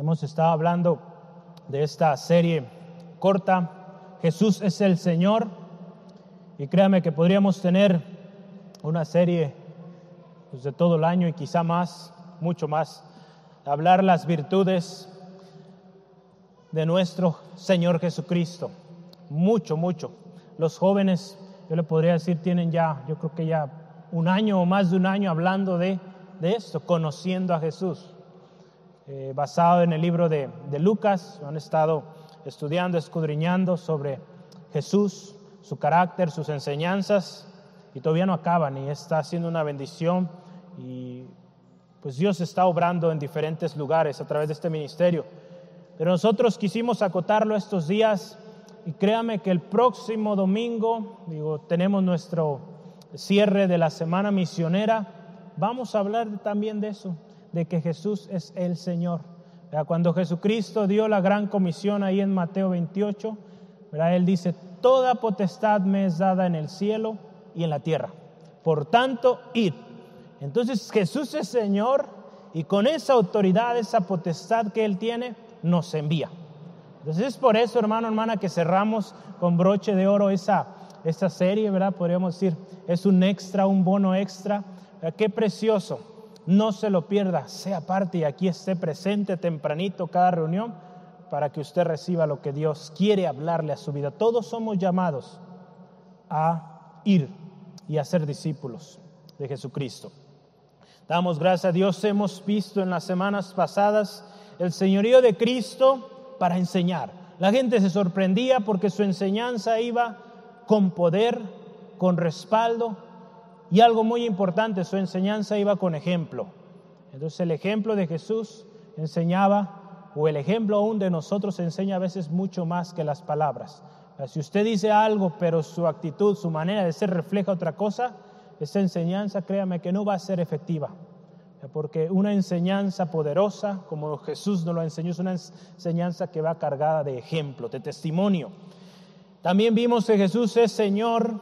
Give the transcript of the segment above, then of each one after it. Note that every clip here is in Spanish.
Hemos estado hablando de esta serie corta, Jesús es el Señor, y créame que podríamos tener una serie pues, de todo el año y quizá más, mucho más, hablar las virtudes de nuestro Señor Jesucristo. Mucho, mucho. Los jóvenes, yo le podría decir, tienen ya, yo creo que ya un año o más de un año hablando de, de esto, conociendo a Jesús. Eh, basado en el libro de, de Lucas, han estado estudiando, escudriñando sobre Jesús, su carácter, sus enseñanzas, y todavía no acaban y está haciendo una bendición y pues Dios está obrando en diferentes lugares a través de este ministerio. Pero nosotros quisimos acotarlo estos días y créame que el próximo domingo, digo, tenemos nuestro cierre de la semana misionera, vamos a hablar también de eso, de que Jesús es el Señor. Cuando Jesucristo dio la gran comisión ahí en Mateo 28, Él dice, toda potestad me es dada en el cielo y en la tierra. Por tanto, id. Entonces Jesús es Señor y con esa autoridad, esa potestad que Él tiene, nos envía. Entonces es por eso, hermano, hermana, que cerramos con broche de oro esa, esa serie, ¿verdad? Podríamos decir, es un extra, un bono extra. Qué precioso. No se lo pierda, sea parte y aquí esté presente tempranito cada reunión para que usted reciba lo que Dios quiere hablarle a su vida. Todos somos llamados a ir y a ser discípulos de Jesucristo. Damos gracias a Dios, hemos visto en las semanas pasadas el señorío de Cristo para enseñar. La gente se sorprendía porque su enseñanza iba con poder, con respaldo y algo muy importante, su enseñanza iba con ejemplo. Entonces el ejemplo de Jesús enseñaba, o el ejemplo aún de nosotros enseña a veces mucho más que las palabras. Si usted dice algo, pero su actitud, su manera de ser refleja otra cosa, esa enseñanza, créame que no va a ser efectiva porque una enseñanza poderosa, como Jesús nos lo enseñó, es una enseñanza que va cargada de ejemplo, de testimonio. También vimos que Jesús es Señor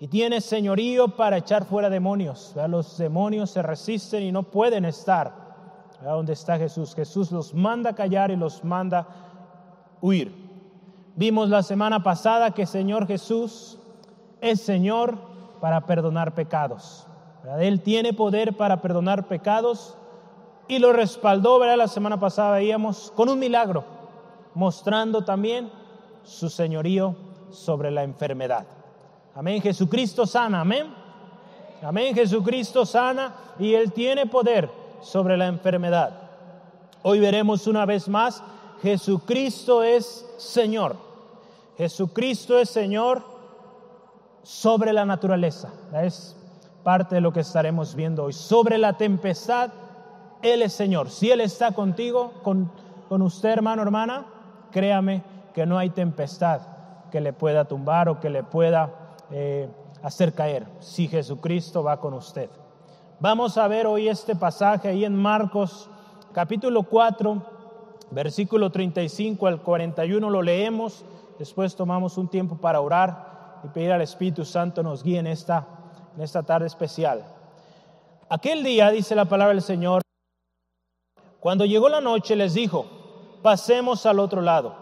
y tiene señorío para echar fuera demonios. Los demonios se resisten y no pueden estar donde está Jesús. Jesús los manda callar y los manda huir. Vimos la semana pasada que Señor Jesús es Señor para perdonar pecados. Él tiene poder para perdonar pecados y lo respaldó, ¿verdad? La semana pasada veíamos con un milagro, mostrando también su señorío sobre la enfermedad. Amén, Jesucristo sana, amén. Amén, Jesucristo sana y Él tiene poder sobre la enfermedad. Hoy veremos una vez más, Jesucristo es Señor. Jesucristo es Señor sobre la naturaleza. Es parte de lo que estaremos viendo hoy. Sobre la tempestad, Él es Señor. Si Él está contigo, con, con usted, hermano, hermana, créame que no hay tempestad que le pueda tumbar o que le pueda eh, hacer caer si Jesucristo va con usted. Vamos a ver hoy este pasaje ahí en Marcos capítulo 4, versículo 35 al 41 lo leemos, después tomamos un tiempo para orar y pedir al Espíritu Santo nos guíe en esta en esta tarde especial. Aquel día, dice la palabra del Señor, cuando llegó la noche les dijo, pasemos al otro lado.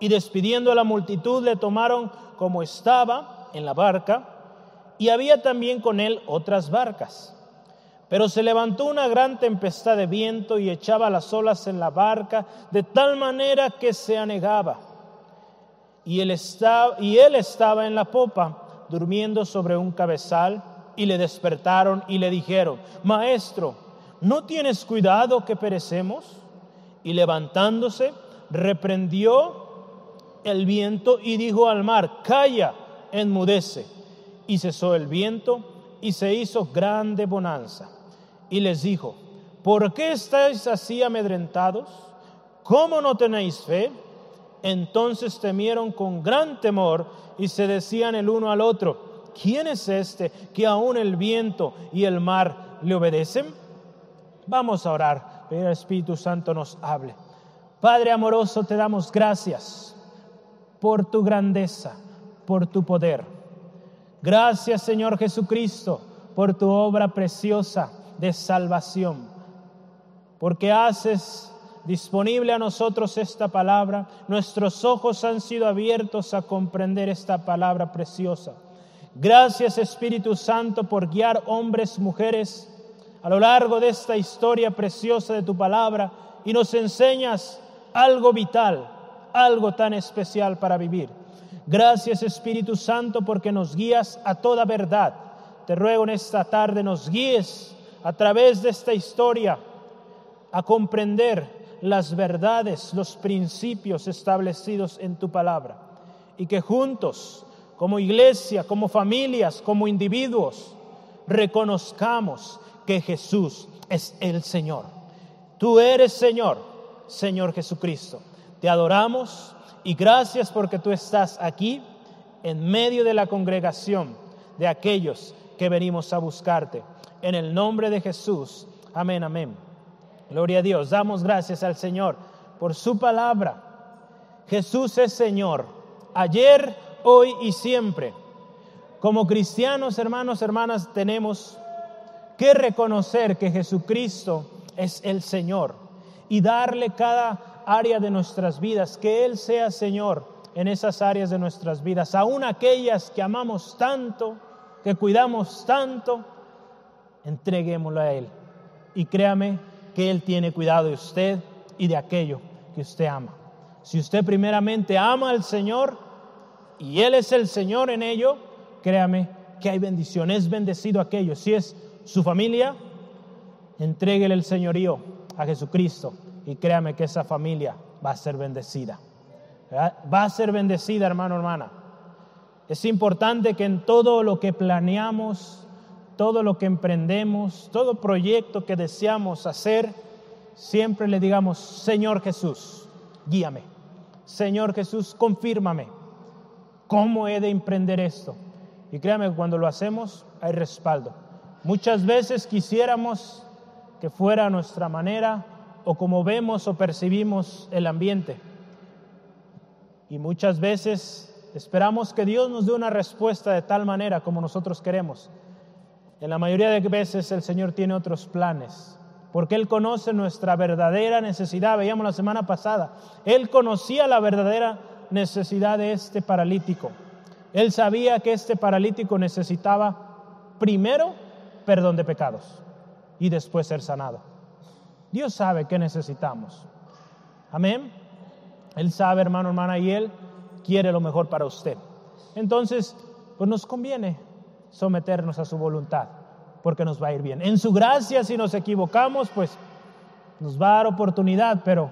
Y despidiendo a la multitud le tomaron como estaba en la barca, y había también con él otras barcas. Pero se levantó una gran tempestad de viento y echaba las olas en la barca de tal manera que se anegaba. Y él, estaba, y él estaba en la popa, durmiendo sobre un cabezal y le despertaron y le dijeron, Maestro, ¿no tienes cuidado que perecemos? Y levantándose, reprendió el viento y dijo al mar, Calla, enmudece. Y cesó el viento y se hizo grande bonanza. Y les dijo, ¿por qué estáis así amedrentados? ¿Cómo no tenéis fe? Entonces temieron con gran temor y se decían el uno al otro, ¿quién es este que aún el viento y el mar le obedecen? Vamos a orar, que el Espíritu Santo nos hable. Padre amoroso, te damos gracias por tu grandeza, por tu poder. Gracias Señor Jesucristo por tu obra preciosa de salvación, porque haces disponible a nosotros esta palabra. Nuestros ojos han sido abiertos a comprender esta palabra preciosa. Gracias Espíritu Santo por guiar hombres, mujeres a lo largo de esta historia preciosa de tu palabra y nos enseñas algo vital, algo tan especial para vivir. Gracias Espíritu Santo porque nos guías a toda verdad. Te ruego en esta tarde nos guíes a través de esta historia a comprender las verdades, los principios establecidos en tu palabra y que juntos, como iglesia, como familias, como individuos, reconozcamos que Jesús es el Señor. Tú eres Señor, Señor Jesucristo. Te adoramos y gracias porque tú estás aquí en medio de la congregación de aquellos que venimos a buscarte. En el nombre de Jesús. Amén, amén. Gloria a Dios. Damos gracias al Señor por su palabra. Jesús es Señor, ayer, hoy y siempre. Como cristianos, hermanos, hermanas, tenemos que reconocer que Jesucristo es el Señor y darle cada área de nuestras vidas, que Él sea Señor en esas áreas de nuestras vidas, aún aquellas que amamos tanto, que cuidamos tanto, entreguémoslo a Él. Y créame que Él tiene cuidado de usted y de aquello que usted ama. Si usted primeramente ama al Señor y Él es el Señor en ello, créame que hay bendición, es bendecido aquello. Si es su familia, entréguele el señorío a Jesucristo y créame que esa familia va a ser bendecida. Va a ser bendecida, hermano, hermana. Es importante que en todo lo que planeamos, todo lo que emprendemos, todo proyecto que deseamos hacer, siempre le digamos, Señor Jesús, guíame. Señor Jesús, confírmame. ¿Cómo he de emprender esto? Y créame que cuando lo hacemos hay respaldo. Muchas veces quisiéramos que fuera nuestra manera o como vemos o percibimos el ambiente. Y muchas veces esperamos que Dios nos dé una respuesta de tal manera como nosotros queremos. En la mayoría de veces el Señor tiene otros planes, porque Él conoce nuestra verdadera necesidad. Veíamos la semana pasada, Él conocía la verdadera necesidad de este paralítico. Él sabía que este paralítico necesitaba primero perdón de pecados y después ser sanado. Dios sabe que necesitamos. Amén. Él sabe, hermano, hermana, y Él quiere lo mejor para usted. Entonces, pues nos conviene someternos a su voluntad, porque nos va a ir bien. En su gracia, si nos equivocamos, pues nos va a dar oportunidad, pero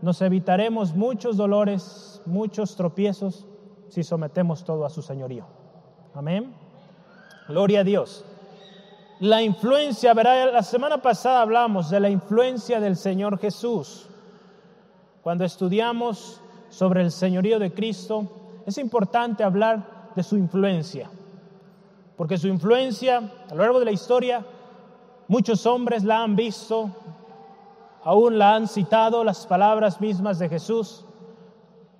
nos evitaremos muchos dolores, muchos tropiezos, si sometemos todo a su señorío. Amén. Gloria a Dios. La influencia, verá, la semana pasada hablamos de la influencia del Señor Jesús. Cuando estudiamos sobre el señorío de Cristo, es importante hablar de su influencia, porque su influencia a lo largo de la historia, muchos hombres la han visto, aún la han citado las palabras mismas de Jesús,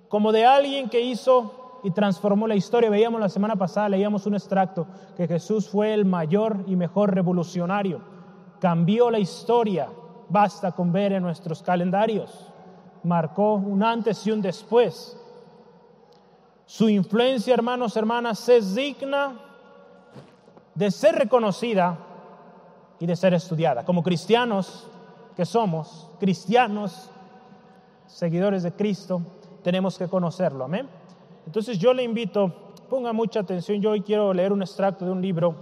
como de alguien que hizo y transformó la historia. Veíamos la semana pasada, leíamos un extracto, que Jesús fue el mayor y mejor revolucionario. Cambió la historia, basta con ver en nuestros calendarios. Marcó un antes y un después. Su influencia, hermanos, hermanas, es digna de ser reconocida y de ser estudiada. Como cristianos que somos, cristianos, seguidores de Cristo, tenemos que conocerlo. Amén. Entonces yo le invito, ponga mucha atención, yo hoy quiero leer un extracto de un libro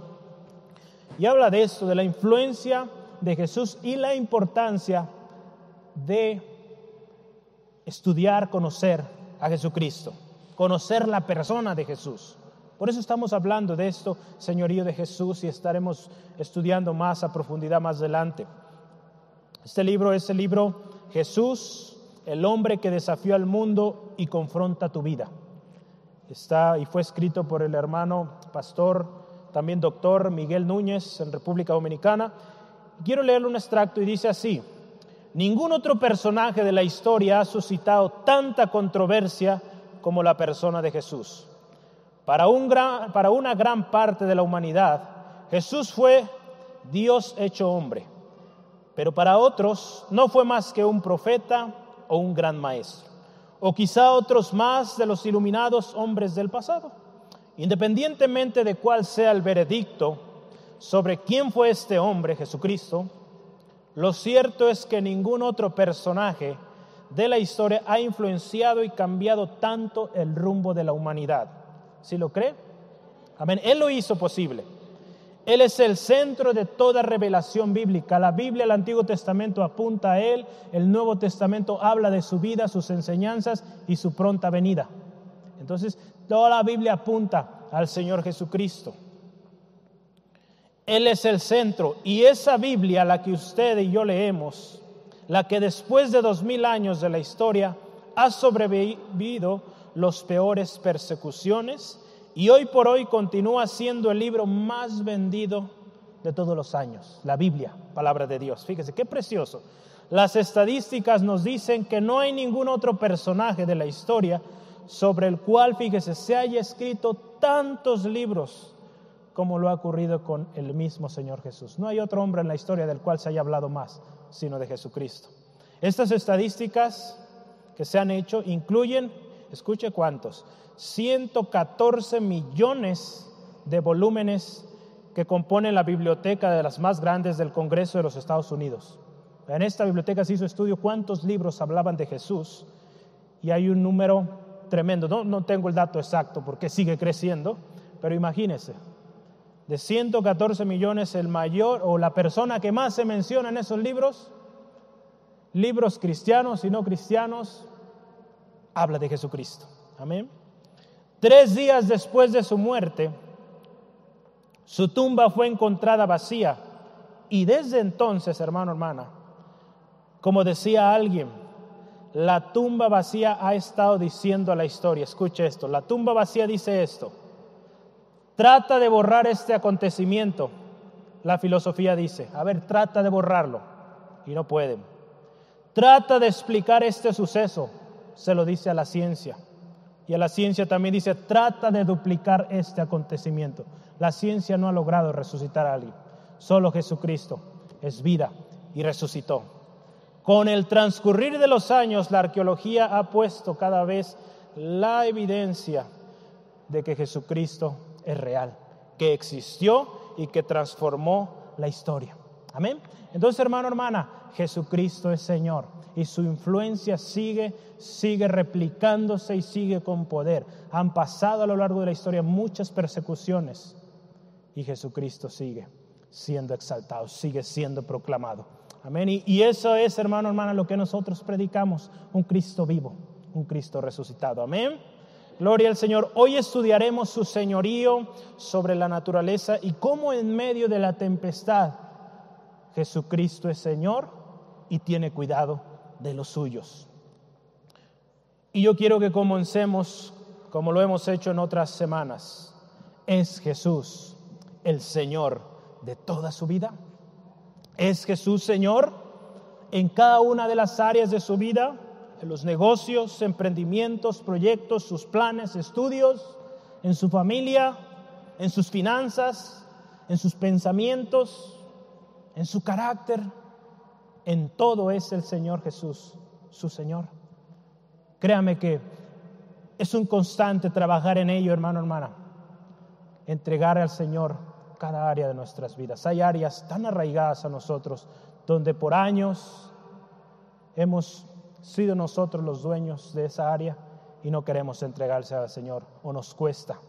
y habla de esto, de la influencia de Jesús y la importancia de estudiar, conocer a Jesucristo, conocer la persona de Jesús. Por eso estamos hablando de esto, señorío de Jesús, y estaremos estudiando más a profundidad más adelante. Este libro es el libro Jesús, el hombre que desafió al mundo y confronta tu vida. Está y fue escrito por el hermano pastor, también doctor Miguel Núñez en República Dominicana. Quiero leerle un extracto y dice así, ningún otro personaje de la historia ha suscitado tanta controversia como la persona de Jesús. Para, un gran, para una gran parte de la humanidad, Jesús fue Dios hecho hombre. pero para otros no fue más que un profeta o un gran maestro, o quizá otros más de los iluminados hombres del pasado. Independientemente de cuál sea el veredicto sobre quién fue este hombre, Jesucristo, lo cierto es que ningún otro personaje de la historia ha influenciado y cambiado tanto el rumbo de la humanidad. ¿Sí lo cree? Amén. Él lo hizo posible. Él es el centro de toda revelación bíblica. La Biblia, el Antiguo Testamento apunta a Él, el Nuevo Testamento habla de su vida, sus enseñanzas y su pronta venida. Entonces, toda la Biblia apunta al Señor Jesucristo. Él es el centro y esa Biblia, la que usted y yo leemos, la que después de dos mil años de la historia ha sobrevivido los peores persecuciones y hoy por hoy continúa siendo el libro más vendido de todos los años, la Biblia, palabra de Dios. Fíjese, qué precioso. Las estadísticas nos dicen que no hay ningún otro personaje de la historia sobre el cual, fíjese, se haya escrito tantos libros como lo ha ocurrido con el mismo Señor Jesús. No hay otro hombre en la historia del cual se haya hablado más, sino de Jesucristo. Estas estadísticas que se han hecho incluyen, escuche cuántos, 114 millones de volúmenes que componen la biblioteca de las más grandes del Congreso de los Estados Unidos. En esta biblioteca se hizo estudio cuántos libros hablaban de Jesús y hay un número tremendo. No, no tengo el dato exacto porque sigue creciendo, pero imagínense, de 114 millones el mayor o la persona que más se menciona en esos libros, libros cristianos y no cristianos, habla de Jesucristo. Amén. Tres días después de su muerte, su tumba fue encontrada vacía. Y desde entonces, hermano, hermana, como decía alguien, la tumba vacía ha estado diciendo a la historia, escuche esto, la tumba vacía dice esto, trata de borrar este acontecimiento. La filosofía dice, a ver, trata de borrarlo y no pueden. Trata de explicar este suceso, se lo dice a la ciencia. Y a la ciencia también dice, trata de duplicar este acontecimiento. La ciencia no ha logrado resucitar a alguien. Solo Jesucristo es vida y resucitó. Con el transcurrir de los años, la arqueología ha puesto cada vez la evidencia de que Jesucristo es real, que existió y que transformó la historia. Amén. Entonces, hermano, hermana, Jesucristo es Señor y su influencia sigue, sigue replicándose y sigue con poder. Han pasado a lo largo de la historia muchas persecuciones y Jesucristo sigue siendo exaltado, sigue siendo proclamado. Amén. Y, eso es, hermano, hermana, lo que nosotros predicamos, un Cristo vivo, un Cristo resucitado. Amén. Gloria al Señor. Hoy estudiaremos su señorío sobre la naturaleza y cómo en medio de la tempestad Jesucristo es Señor y tiene cuidado de los suyos. Y yo quiero que comencemos como lo hemos hecho en otras semanas. ¿Es Jesús el Señor de toda su vida? ¿Es Jesús Señor en cada una de las áreas de su vida? En los negocios, emprendimientos, proyectos, sus planes, estudios, en su familia, en sus finanzas, en sus pensamientos, en su carácter en todo es el Señor Jesús, su Señor. Créame que es un constante trabajar en ello, hermano, hermana. Entregar al Señor cada área de nuestras vidas. Hay áreas tan arraigadas a nosotros donde por años hemos sido nosotros los dueños de esa área y no queremos entregarse al Señor o nos cuesta.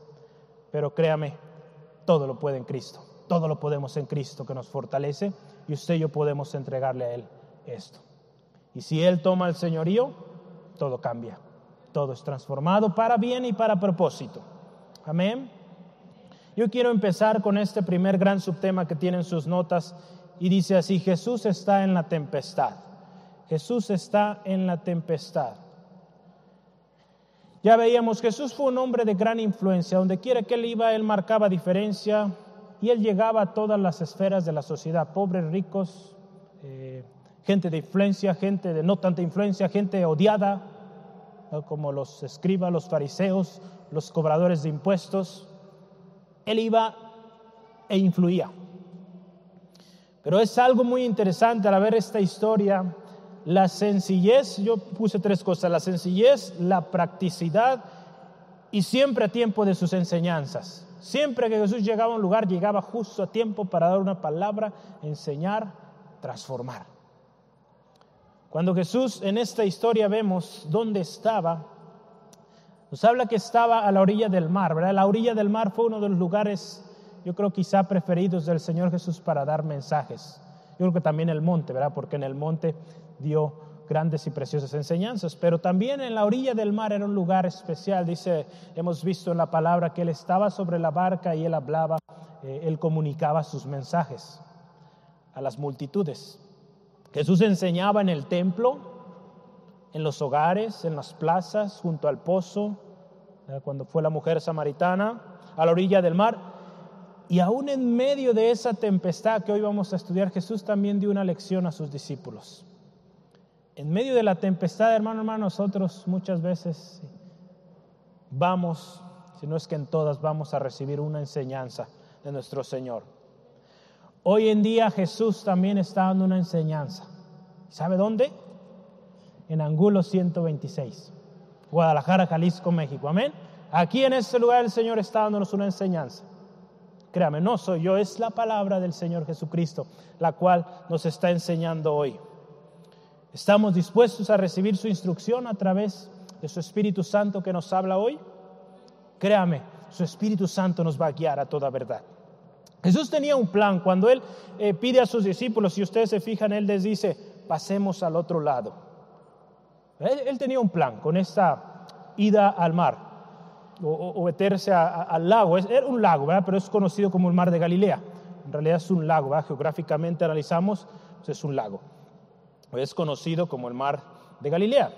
Pero créame, todo lo puede en Cristo. Todo lo podemos en Cristo que nos fortalece y usted y yo podemos entregarle a Él esto. Y si Él toma el señorío, todo cambia. Todo es transformado para bien y para propósito. Amén. Yo quiero empezar con este primer gran subtema que tienen sus notas y dice así, Jesús está en la tempestad. Jesús está en la tempestad. Ya veíamos, Jesús fue un hombre de gran influencia. Donde quiera que él iba, él marcaba diferencia y él llegaba a todas las esferas de la sociedad, pobres, ricos, eh, gente de influencia, gente de no tanta influencia, gente odiada, como los escribas, los fariseos, los cobradores de impuestos. Él iba e influía. Pero es algo muy interesante al ver esta historia, la sencillez, yo puse tres cosas, la sencillez, la practicidad y siempre a tiempo de sus enseñanzas. Siempre que Jesús llegaba a un lugar, llegaba justo a tiempo para dar una palabra, enseñar, transformar. Cuando Jesús en esta historia vemos dónde estaba, nos habla que estaba a la orilla del mar, ¿verdad? La orilla del mar fue uno de los lugares, yo creo quizá preferidos del Señor Jesús para dar mensajes. Yo creo que también el monte, ¿verdad? Porque en el monte dio grandes y preciosas enseñanzas, pero también en la orilla del mar era un lugar especial. Dice, hemos visto en la palabra que él estaba sobre la barca y él hablaba, eh, él comunicaba sus mensajes a las multitudes. Jesús enseñaba en el templo, en los hogares, en las plazas, junto al pozo, cuando fue la mujer samaritana, a la orilla del mar. Y aún en medio de esa tempestad que hoy vamos a estudiar, Jesús también dio una lección a sus discípulos. En medio de la tempestad, hermano, hermano, nosotros muchas veces vamos, si no es que en todas, vamos a recibir una enseñanza de nuestro Señor. Hoy en día Jesús también está dando una enseñanza. ¿Sabe dónde? En Angulo 126, Guadalajara, Jalisco, México. Amén. Aquí en este lugar el Señor está dándonos una enseñanza. Créame, no soy yo, es la palabra del Señor Jesucristo, la cual nos está enseñando hoy. ¿Estamos dispuestos a recibir su instrucción a través de su Espíritu Santo que nos habla hoy? Créame, su Espíritu Santo nos va a guiar a toda verdad. Jesús tenía un plan. Cuando Él eh, pide a sus discípulos, si ustedes se fijan, Él les dice, pasemos al otro lado. Él, tenía un plan con esta ida al mar o, meterse al lago. era un lago, ¿verdad? pero es conocido como el mar de Galilea. En realidad es un lago, geográficamente analizamos, pues es un lago es conocido como el mar de Galilea.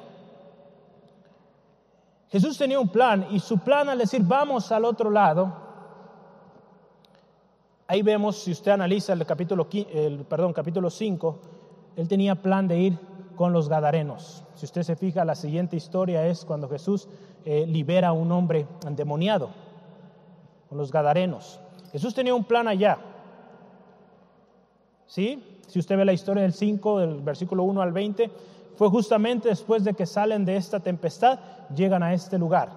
Jesús tenía un plan y su plan al decir vamos al otro lado, ahí vemos, si usted analiza el capítulo, el, perdón, capítulo 5, él tenía plan de ir con los gadarenos. Si usted se fija, la siguiente historia es cuando Jesús eh, libera a un hombre endemoniado, con los gadarenos. Jesús tenía un plan allá. ¿Sí? Si usted ve la historia del 5, del versículo 1 al 20, fue justamente después de que salen de esta tempestad, llegan a este lugar.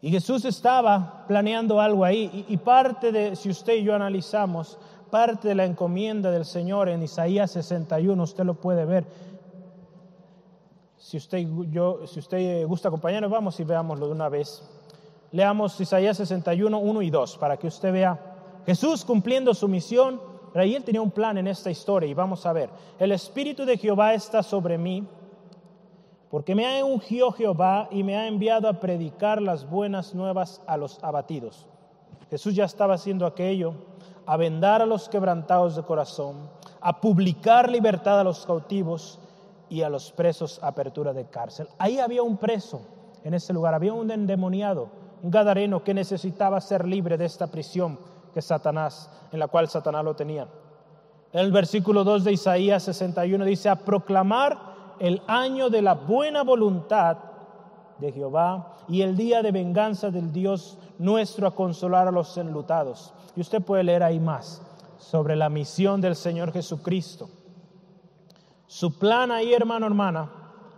Y Jesús estaba planeando algo ahí y, parte de, si usted y yo analizamos, parte de la encomienda del Señor en Isaías 61, usted lo puede ver. Si usted, yo, si usted gusta acompañarnos, vamos y veámoslo de una vez. Leamos Isaías 61, 1 y 2, para que usted vea Jesús cumpliendo su misión, pero él tenía un plan en esta historia y vamos a ver, el Espíritu de Jehová está sobre mí, porque me ha ungido Jehová y me ha enviado a predicar las buenas nuevas a los abatidos. Jesús ya estaba haciendo aquello, a vendar a los quebrantados de corazón, a publicar libertad a los cautivos y a los presos apertura de cárcel. Ahí había un preso en ese lugar, había un endemoniado, un gadareno que necesitaba ser libre de esta prisión que Satanás, en la cual Satanás lo tenía. El versículo 2 de Isaías 61 dice, a proclamar el año de la buena voluntad de Jehová y el día de venganza del Dios nuestro a consolar a los enlutados. Y usted puede leer ahí más sobre la misión del Señor Jesucristo. Su plan ahí, hermano, hermana,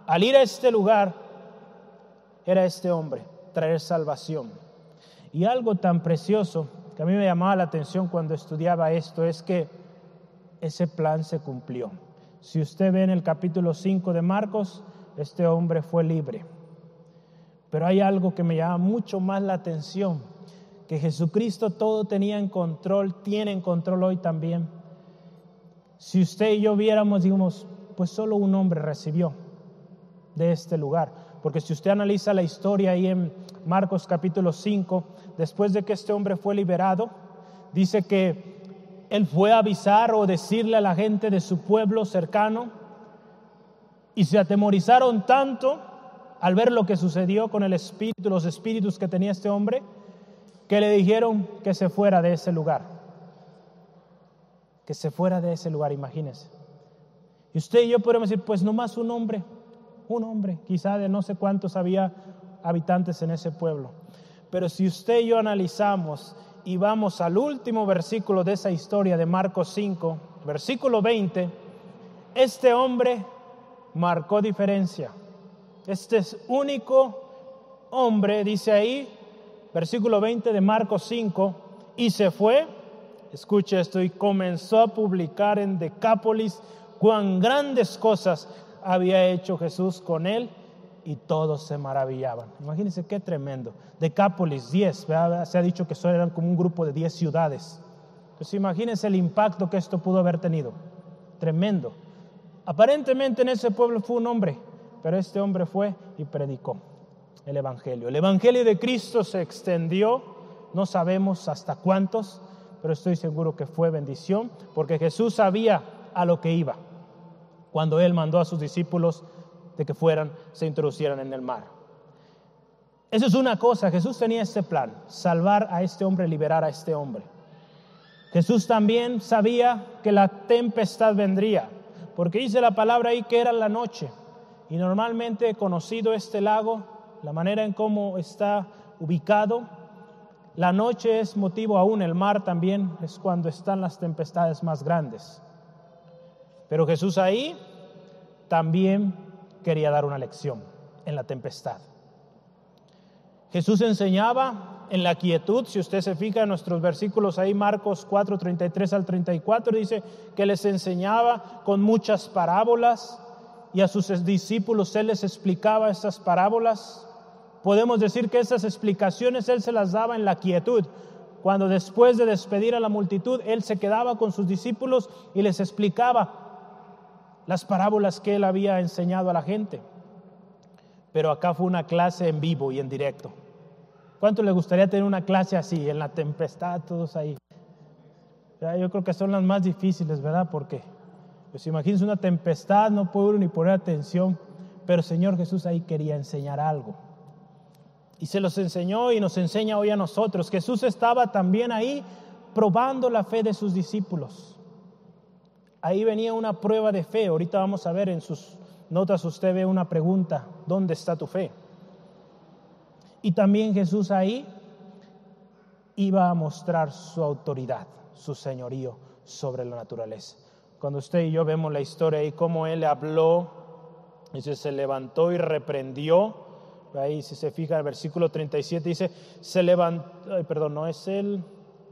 al ir a este lugar, era este hombre, traer salvación. Y algo tan precioso que a mí me llamaba la atención cuando estudiaba esto es que ese plan se cumplió. Si usted ve en el capítulo 5 de Marcos, este hombre fue libre. Pero hay algo que me llama mucho más la atención, que Jesucristo todo tenía en control, tiene en control hoy también. Si usted y yo viéramos, digamos, pues solo un hombre recibió de este lugar. Porque si usted analiza la historia ahí en Marcos capítulo 5, después de que este hombre fue liberado, dice que él fue a avisar o decirle a la gente de su pueblo cercano y se atemorizaron tanto al ver lo que sucedió con el espíritu, los espíritus que tenía este hombre, que le dijeron que se fuera de ese lugar. Que se fuera de ese lugar, imagínense. Y usted y yo podemos decir, pues nomás un hombre un hombre, quizá de no sé cuántos había habitantes en ese pueblo. Pero si usted y yo analizamos y vamos al último versículo de esa historia de Marcos 5, versículo 20, este hombre marcó diferencia. Este es único hombre, dice ahí, versículo 20 de Marcos 5, y se fue, escucha esto, y comenzó a publicar en Decápolis cuán grandes cosas había hecho Jesús con él y todos se maravillaban. Imagínense qué tremendo. Decápolis, 10, se ha dicho que son eran como un grupo de 10 ciudades. Entonces imagínense el impacto que esto pudo haber tenido. Tremendo. Aparentemente en ese pueblo fue un hombre, pero este hombre fue y predicó el Evangelio. El Evangelio de Cristo se extendió, no sabemos hasta cuántos, pero estoy seguro que fue bendición, porque Jesús sabía a lo que iba cuando Él mandó a sus discípulos de que fueran, se introducieran en el mar. Eso es una cosa, Jesús tenía este plan, salvar a este hombre, liberar a este hombre. Jesús también sabía que la tempestad vendría, porque dice la palabra ahí que era la noche. Y normalmente conocido este lago, la manera en cómo está ubicado, la noche es motivo aún, el mar también es cuando están las tempestades más grandes. Pero Jesús ahí también quería dar una lección en la tempestad. Jesús enseñaba en la quietud, si usted se fija en nuestros versículos ahí, Marcos 4, 33 al 34, dice que les enseñaba con muchas parábolas y a sus discípulos Él les explicaba esas parábolas. Podemos decir que esas explicaciones Él se las daba en la quietud, cuando después de despedir a la multitud, Él se quedaba con sus discípulos y les explicaba las parábolas que Él había enseñado a la gente. Pero acá fue una clase en vivo y en directo. ¿Cuánto le gustaría tener una clase así, en la tempestad, todos ahí? Yo creo que son las más difíciles, ¿verdad? Porque, pues imagínense una tempestad, no puedo ni poner atención, pero Señor Jesús ahí quería enseñar algo. Y se los enseñó y nos enseña hoy a nosotros. Jesús estaba también ahí probando la fe de sus discípulos. Ahí venía una prueba de fe. Ahorita vamos a ver en sus notas, usted ve una pregunta, ¿dónde está tu fe? Y también Jesús ahí iba a mostrar su autoridad, su señorío sobre la naturaleza. Cuando usted y yo vemos la historia y cómo Él habló, dice, se levantó y reprendió. Ahí si se fija el versículo 37 dice, se levantó, perdón, no es el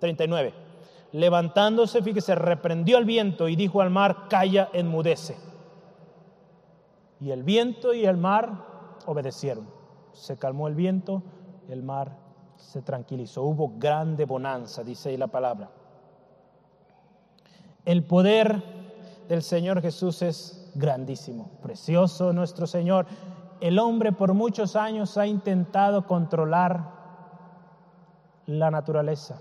39. Levantándose, fíjese, reprendió al viento y dijo al mar, calla, enmudece. Y el viento y el mar obedecieron se calmó el viento, el mar se tranquilizó. Hubo grande bonanza, dice ahí la palabra. El poder del Señor Jesús es grandísimo, precioso nuestro Señor. El hombre por muchos años ha intentado controlar la naturaleza.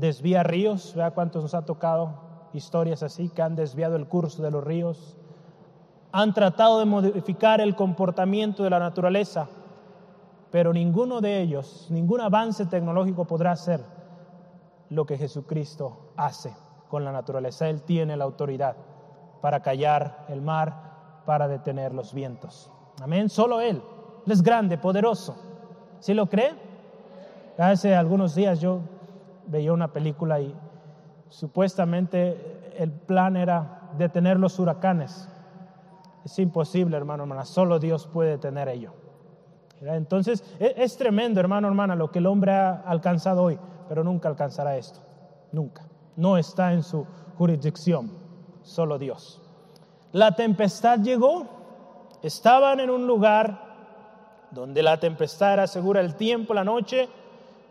Desvía ríos, vea cuántos nos ha tocado historias así que han desviado el curso de los ríos. Han tratado de modificar el comportamiento de la naturaleza pero ninguno de ellos, ningún avance tecnológico podrá hacer lo que Jesucristo hace con la naturaleza. Él tiene la autoridad para callar el mar, para detener los vientos. Amén, solo Él. Él es grande, poderoso. ¿Sí lo cree? Hace algunos días yo veía una película y supuestamente el plan era detener los huracanes. Es imposible, hermano, hermana. Solo Dios puede detener ello. Entonces, e, es, tremendo, hermano, hermana, lo que el hombre ha alcanzado hoy, pero nunca alcanzará esto. Nunca. No está en su jurisdicción, solo Dios. La tempestad llegó, estaban en un lugar donde la tempestad era segura, el tiempo, la noche,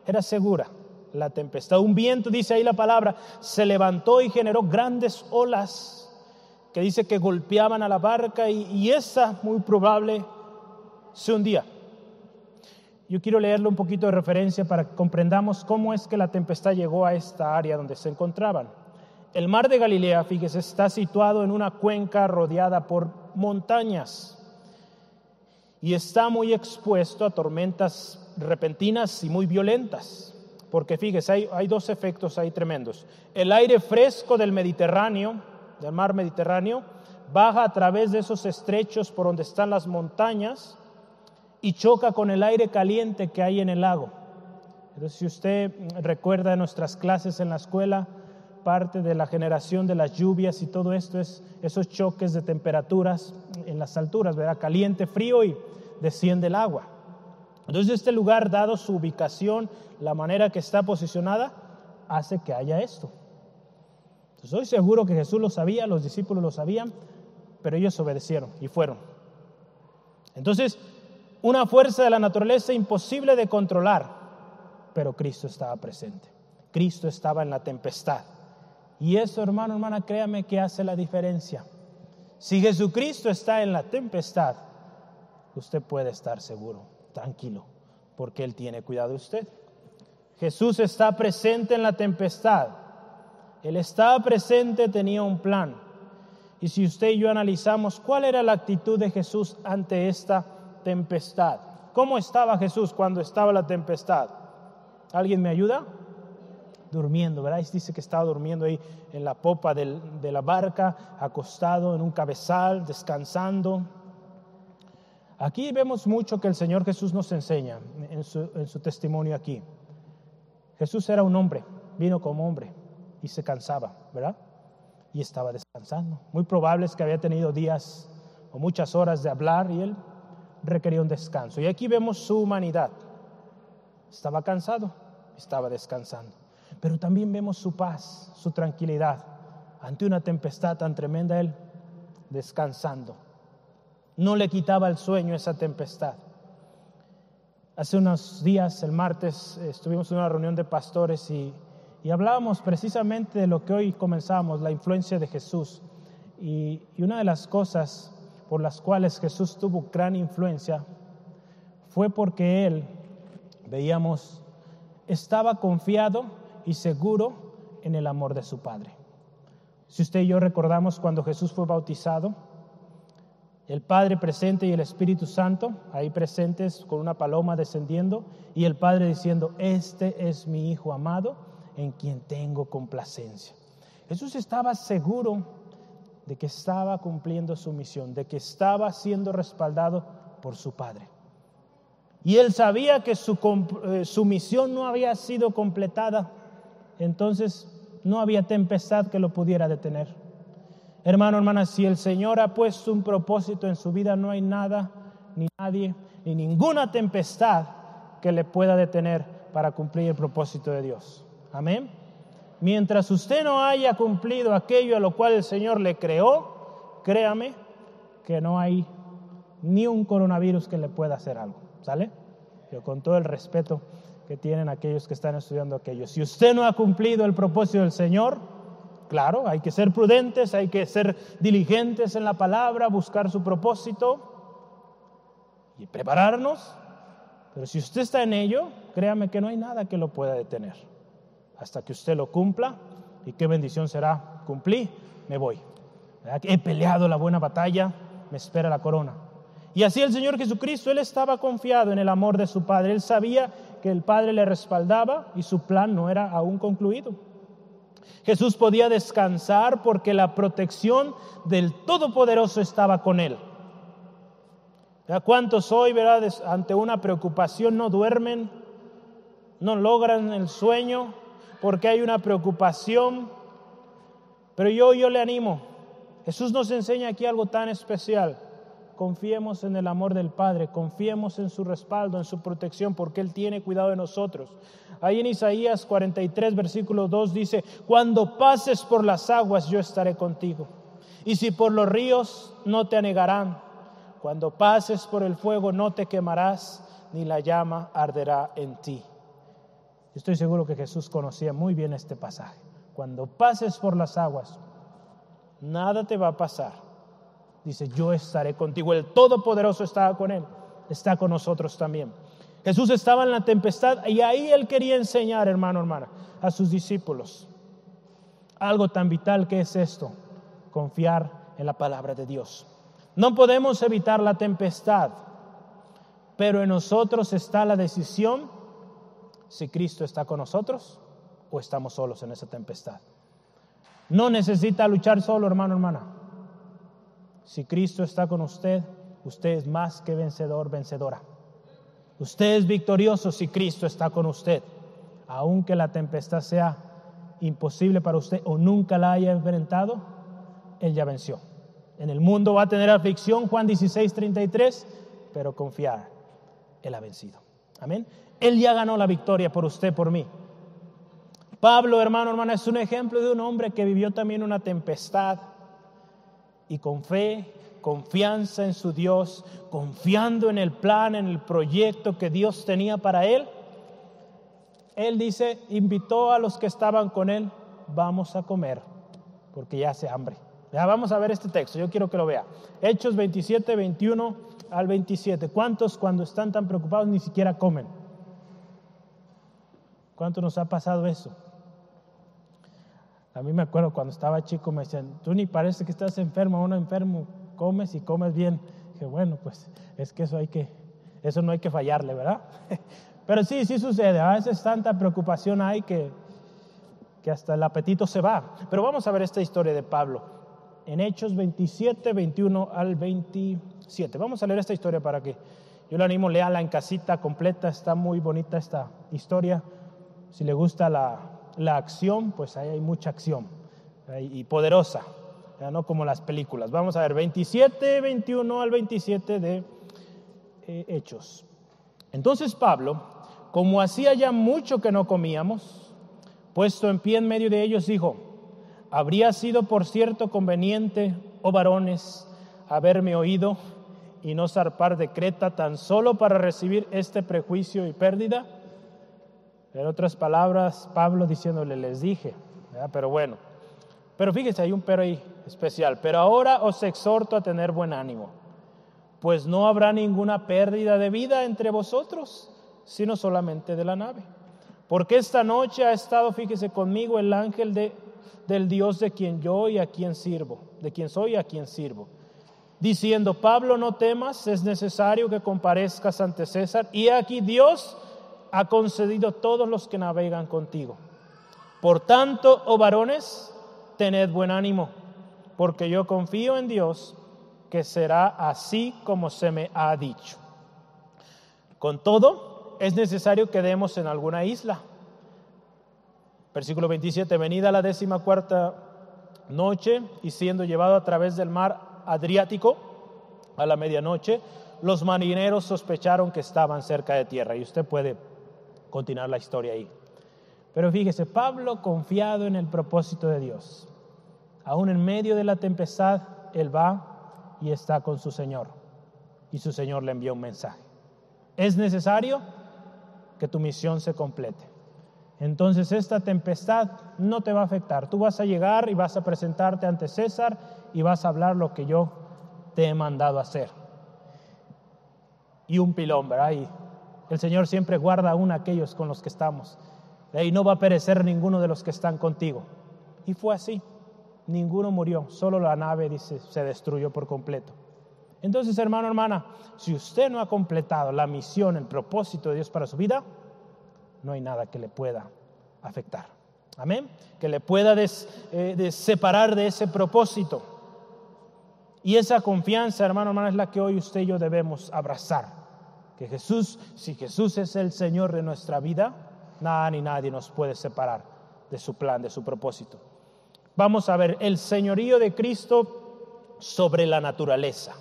era segura. La tempestad, un viento, dice ahí la palabra, se levantó y generó grandes olas que dice que golpeaban a la barca y, esa, muy probable, se hundía. Yo quiero leerle un poquito de referencia para que comprendamos cómo es que la tempestad llegó a esta área donde se encontraban. El mar de Galilea, fíjese, está situado en una cuenca rodeada por montañas y está muy expuesto a tormentas repentinas y muy violentas. Porque fíjese, hay, dos efectos ahí tremendos. El aire fresco del Mediterráneo, del mar Mediterráneo, baja a través de esos estrechos por donde están las montañas y choca con el aire caliente que hay en el lago. Si usted recuerda nuestras clases en la escuela, parte de la generación de las lluvias y todo esto es esos choques de temperaturas en las alturas, ¿verdad? Caliente, frío y desciende el agua. Entonces este lugar, dado su ubicación, la manera que está posicionada, hace que haya esto. Estoy seguro que Jesús lo sabía, los discípulos lo sabían, pero ellos obedecieron y fueron. Entonces, una fuerza de la naturaleza imposible de controlar, pero Cristo estaba presente. Cristo estaba en la tempestad. Y eso, hermano, hermana, créame que hace la diferencia. Si Jesucristo está en la tempestad, usted puede estar seguro, tranquilo, porque Él tiene cuidado de usted. Jesús está presente en la tempestad. Él estaba presente, tenía un plan. Y si usted y yo analizamos cuál era la actitud de Jesús ante esta tempestad, ¿cómo estaba Jesús cuando estaba la tempestad? ¿Alguien me ayuda? durmiendo, ¿verdad? dice que estaba durmiendo ahí en la popa de la barca, acostado en un cabezal, descansando. Aquí vemos mucho que el Señor Jesús nos enseña en su, testimonio aquí. Jesús era un hombre, vino como hombre y se cansaba, ¿verdad? Y estaba descansando. Muy probable es que había tenido días o muchas horas de hablar y él requería un descanso. Y aquí vemos su humanidad. Estaba cansado, estaba descansando pero también vemos su paz, su tranquilidad. Ante una tempestad tan tremenda, Él descansando. No le quitaba el sueño esa tempestad. Hace unos días, el martes, estuvimos en una reunión de pastores y, hablábamos precisamente de lo que hoy comenzamos, la influencia de Jesús. Y, y una de las cosas por las cuales Jesús tuvo gran influencia fue porque Él, veíamos, estaba confiado y seguro en el amor de su Padre. Si usted y yo recordamos cuando Jesús fue bautizado, el Padre presente y el Espíritu Santo ahí presentes con una paloma descendiendo y el Padre diciendo, este es mi Hijo amado en quien tengo complacencia. Jesús estaba seguro de que estaba cumpliendo su misión, de que estaba siendo respaldado por su Padre. Y él sabía que su, eh, su misión no había sido completada entonces no había tempestad que lo pudiera detener. Hermano, hermana, si el Señor ha puesto un propósito en su vida, no hay nada, ni nadie, ni ninguna tempestad que le pueda detener para cumplir el propósito de Dios. Amén. Mientras usted no haya cumplido aquello a lo cual el Señor le creó, créame que no hay ni un coronavirus que le pueda hacer algo. ¿Sale? Yo con todo el respeto que tienen aquellos que están estudiando aquello. Si usted no ha cumplido el propósito del Señor, claro, hay que ser prudentes, hay que ser diligentes en la palabra, buscar su propósito y prepararnos. Pero si usted está en ello, créame que no hay nada que lo pueda detener. Hasta que usted lo cumpla, y qué bendición será, cumplí, me voy. He peleado la buena batalla, me espera la corona. Y así el Señor Jesucristo, Él estaba confiado en el amor de su Padre. Él sabía que el Padre le respaldaba y su plan no era aún concluido. Jesús podía descansar porque la protección del Todopoderoso estaba con Él. ¿Cuántos hoy, verdad, ante una preocupación no duermen, no logran el sueño porque hay una preocupación? Pero yo, yo le animo. Jesús nos enseña aquí algo tan especial confiemos en el amor del Padre, confiemos en su respaldo, en su protección, porque Él tiene cuidado de nosotros. Ahí en Isaías 43, versículo 2 dice, cuando pases por las aguas yo estaré contigo, y si por los ríos no te anegarán, cuando pases por el fuego no te quemarás, ni la llama arderá en ti. Estoy seguro que Jesús conocía muy bien este pasaje. Cuando pases por las aguas, nada te va a pasar dice, yo estaré contigo. El Todopoderoso estaba con él, está con nosotros también. Jesús estaba en la tempestad y ahí él quería enseñar, hermano, hermana, a sus discípulos. Algo tan vital que es esto, confiar en la palabra de Dios. No podemos evitar la tempestad, pero en nosotros está la decisión si Cristo está con nosotros o estamos solos en esa tempestad. No necesita luchar solo, hermano, hermana. Si Cristo está con usted, usted es más que vencedor, vencedora. Usted es victorioso si Cristo está con usted. aunque la tempestad sea imposible para usted o nunca la haya enfrentado, Él ya venció. En el mundo va a tener aflicción, Juan 16, 33, pero confiar, Él ha vencido. Amén. Él ya ganó la victoria por usted, por mí. Pablo, hermano, hermana, es un ejemplo de un hombre que vivió también una tempestad y con fe, confianza en su Dios, confiando en el plan, en el proyecto que Dios tenía para él. Él dice, invitó a los que estaban con él, vamos a comer, porque ya hace hambre. Ya vamos a ver este texto, yo quiero que lo vea. Hechos 27, 21 al 27. ¿Cuántos cuando están tan preocupados ni siquiera comen? ¿Cuánto nos ha pasado eso? A mí me acuerdo cuando estaba chico me decían, tú ni parece que estás enfermo, uno enfermo, comes y comes bien. Dije, bueno, pues es que eso hay que, eso no hay que fallarle, ¿verdad? Pero sí, sí sucede, a veces tanta preocupación hay que, que hasta el apetito se va. Pero vamos a ver esta historia de Pablo en Hechos 27, 21 al 27. Vamos a leer esta historia para que yo le animo, léala en casita completa, está muy bonita esta historia. Si le gusta la, la acción, pues ahí hay mucha acción y poderosa, ya no como las películas. Vamos a ver, 27, 21 al 27 de eh, Hechos. Entonces Pablo, como hacía ya mucho que no comíamos, puesto en pie en medio de ellos, dijo, habría sido por cierto conveniente, oh varones, haberme oído y no zarpar de Creta tan solo para recibir este prejuicio y pérdida en otras palabras, Pablo diciéndole, les dije, pero bueno. Pero fíjese, hay un pero ahí especial. Pero ahora os exhorto a tener buen ánimo, pues no habrá ninguna pérdida de vida entre vosotros, sino solamente de la nave. Porque esta noche ha estado, fíjese conmigo, el ángel de, del Dios de quien yo y a quien sirvo, de quien soy y a quien sirvo, diciendo, Pablo, no temas, es necesario que comparezcas ante César. Y aquí Dios ha concedido todos los que navegan contigo. Por tanto, oh varones, tened buen ánimo, porque yo confío en Dios que será así como se me ha dicho. Con todo, es necesario que demos en alguna isla. Versículo 27, venida la décima cuarta noche y siendo llevado a través del mar Adriático a la medianoche, los marineros sospecharon que estaban cerca de tierra. Y usted puede continuar la historia ahí. Pero fíjese, Pablo confiado en el propósito de Dios. Aún en medio de la tempestad, él va y está con su Señor. Y su Señor le envía un mensaje. Es necesario que tu misión se complete. Entonces esta tempestad no te va a afectar. Tú vas a llegar y vas a presentarte ante César y vas a hablar lo que yo te he mandado hacer. Y un pilón, ¿verdad? El Señor siempre guarda aún a aquellos con los que estamos. Y no va a perecer ninguno de los que están contigo. Y fue así. Ninguno murió, solo la nave dice, se destruyó por completo. Entonces, hermano, hermana, si usted no ha completado la misión, el propósito de Dios para su vida, no hay nada que le pueda afectar. Amén. Que le pueda eh, separar de ese propósito. Y esa confianza, hermano, hermana, es la que hoy usted y yo debemos abrazar que Jesús, si Jesús es el Señor de nuestra vida, nada ni nadie nos puede separar de su plan, de su propósito. Vamos a ver el señorío de Cristo sobre la naturaleza.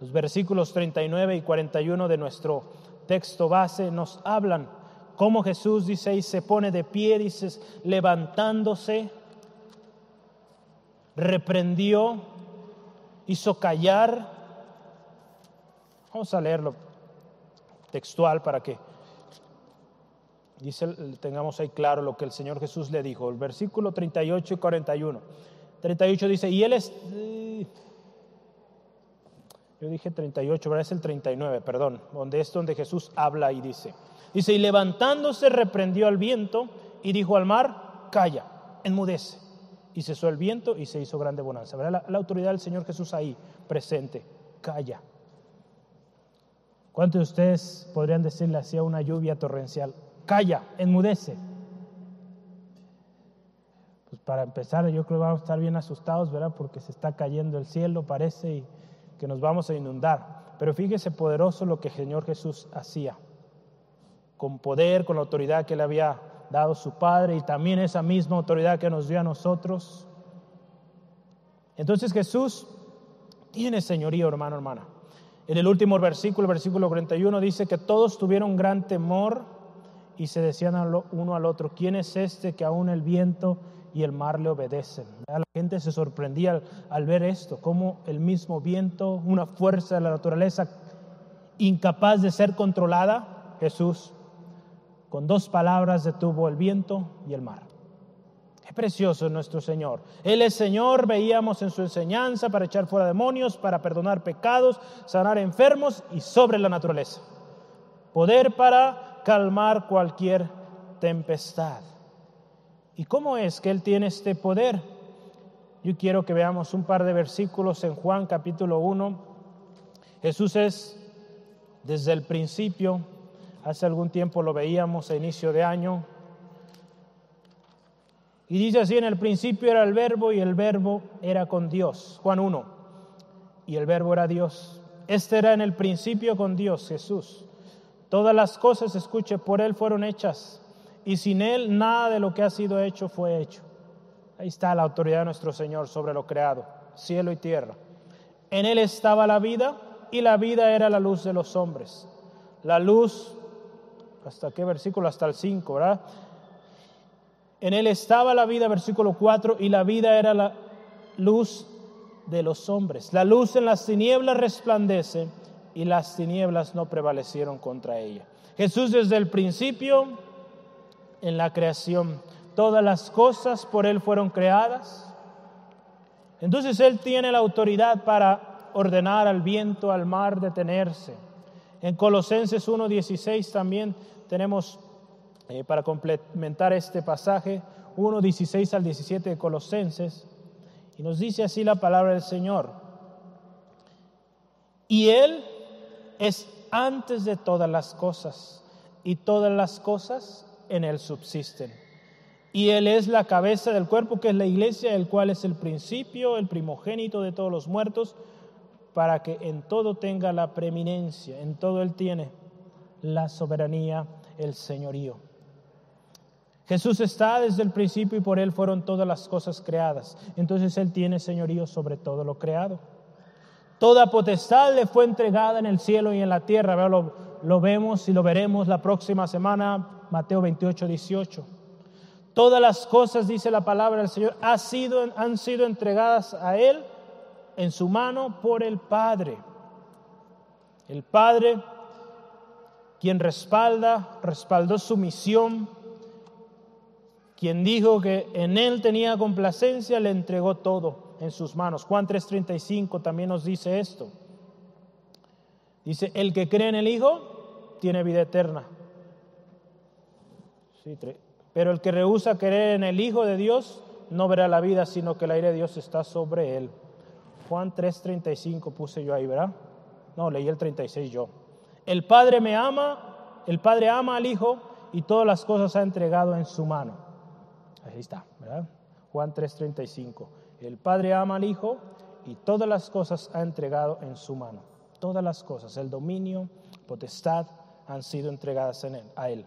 Los versículos 39 y 41 de nuestro texto base nos hablan cómo Jesús dice y se pone de pie, dice, levantándose, reprendió, hizo callar. Vamos a leerlo textual para que tengamos ahí claro lo que el Señor Jesús le dijo. El versículo 38 y 41. 38 dice, y él es... Yo dije 38, pero es el 39, perdón, donde es donde Jesús habla y dice. Dice, y levantándose reprendió al viento y dijo al mar, calla, enmudece. Y cesó el viento y se hizo grande bonanza. La, la autoridad del Señor Jesús ahí presente, calla. ¿Cuántos de ustedes podrían decirle a una lluvia torrencial? Calla, enmudece. Pues para empezar, yo creo que vamos a estar bien asustados, ¿verdad? Porque se está cayendo el cielo, parece, y que nos vamos a inundar. Pero fíjese poderoso lo que el Señor Jesús hacía. Con poder, con la autoridad que le había dado su Padre y también esa misma autoridad que nos dio a nosotros. Entonces Jesús tiene señorío, hermano, hermana. En el último versículo, versículo 41, dice que todos tuvieron gran temor y se decían uno al otro, ¿quién es este que aún el viento y el mar le obedecen? La gente se sorprendía al, ver esto, como el mismo viento, una fuerza de la naturaleza incapaz de ser controlada, Jesús con dos palabras detuvo el viento y el mar. Precioso es nuestro Señor. Él es Señor, veíamos en su enseñanza para echar fuera demonios, para perdonar pecados, sanar enfermos y sobre la naturaleza. Poder para calmar cualquier tempestad. ¿Y cómo es que Él tiene este poder? Yo quiero que veamos un par de versículos en Juan capítulo 1. Jesús es desde el principio, hace algún tiempo lo veíamos a inicio de año, y dice así, en el principio era el verbo y el verbo era con Dios. Juan 1. Y el verbo era Dios. Este era en el principio con Dios, Jesús. Todas las cosas, escuche, por Él fueron hechas. Y sin Él nada de lo que ha sido hecho fue hecho. Ahí está la autoridad de nuestro Señor sobre lo creado, cielo y tierra. En Él estaba la vida y la vida era la luz de los hombres. La luz, ¿hasta qué versículo? Hasta el 5, ¿verdad? En él estaba la vida, versículo 4, y la vida era la luz de los hombres. La luz en las tinieblas resplandece y las tinieblas no prevalecieron contra ella. Jesús desde el principio en la creación, todas las cosas por Él fueron creadas. Entonces Él tiene la autoridad para ordenar al viento, al mar detenerse. En Colosenses 1.16 también tenemos eh, para complementar este pasaje, 1, 16 al 17 de Colosenses, y nos dice así la palabra del Señor. Y Él es antes de todas las cosas, y todas las cosas en Él subsisten. Y Él es la cabeza del cuerpo, que es la iglesia, el cual es el principio, el primogénito de todos los muertos, para que en todo tenga la preeminencia, en todo Él tiene la soberanía, el señorío. Jesús está desde el principio y por Él fueron todas las cosas creadas. Entonces Él tiene señorío sobre todo lo creado. Toda potestad le fue entregada en el cielo y en la tierra. Lo, lo vemos y lo veremos la próxima semana, Mateo 28, 18. Todas las cosas, dice la palabra del Señor, ha sido, han sido entregadas a Él en su mano por el Padre. El Padre, quien respalda, respaldó su misión quien dijo que en él tenía complacencia, le entregó todo en sus manos. Juan 3:35 también nos dice esto. Dice, el que cree en el Hijo tiene vida eterna. pero el que rehúsa creer en el Hijo de Dios no verá la vida, sino que el aire de Dios está sobre él. Juan 3:35 puse yo ahí, ¿verdad? No, leí el 36 yo. El Padre me ama, el Padre ama al Hijo y todas las cosas ha entregado en su mano. Ahí está, ¿verdad? Juan 3:35. El Padre ama al Hijo y todas las cosas ha entregado en su mano. Todas las cosas, el dominio, potestad, han sido entregadas en él, a Él.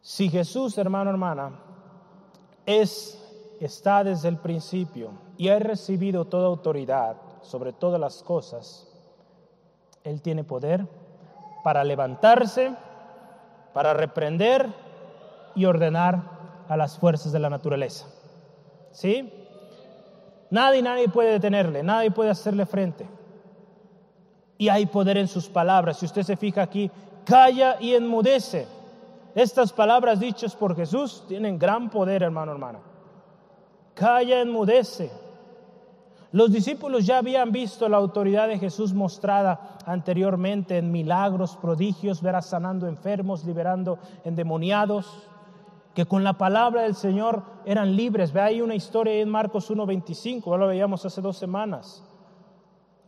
Si Jesús, hermano, hermana, es, está desde el principio y ha recibido toda autoridad sobre todas las cosas, Él tiene poder para levantarse, para reprender y ordenar a las fuerzas de la naturaleza. ¿Sí? Nadie, nadie puede detenerle, nadie puede hacerle frente. Y hay poder en sus palabras. Si usted se fija aquí, calla y enmudece. Estas palabras dichas por Jesús tienen gran poder, hermano, hermana. Calla, enmudece. Los discípulos ya habían visto la autoridad de Jesús mostrada anteriormente en milagros, prodigios, verás sanando enfermos, liberando endemoniados que con la palabra del Señor eran libres. Ve ahí una historia en Marcos 1.25, ya lo veíamos hace dos semanas,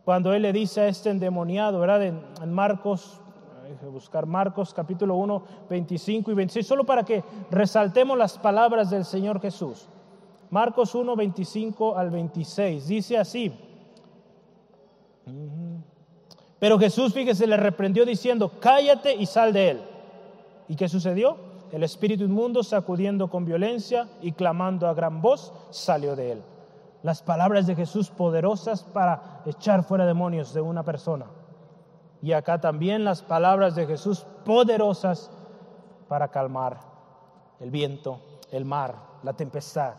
cuando Él le dice a este endemoniado, ¿verdad? En, Marcos, buscar Marcos capítulo 1, 25 y 26, solo para que resaltemos las palabras del Señor Jesús. Marcos 1, 25 al 26, dice así. Pero Jesús, fíjese, le reprendió diciendo, cállate y sal de él. ¿Y qué sucedió? El espíritu inmundo, sacudiendo con violencia y clamando a gran voz, salió de él. Las palabras de Jesús poderosas para echar fuera demonios de una persona. Y acá también las palabras de Jesús poderosas para calmar el viento, el mar, la tempestad.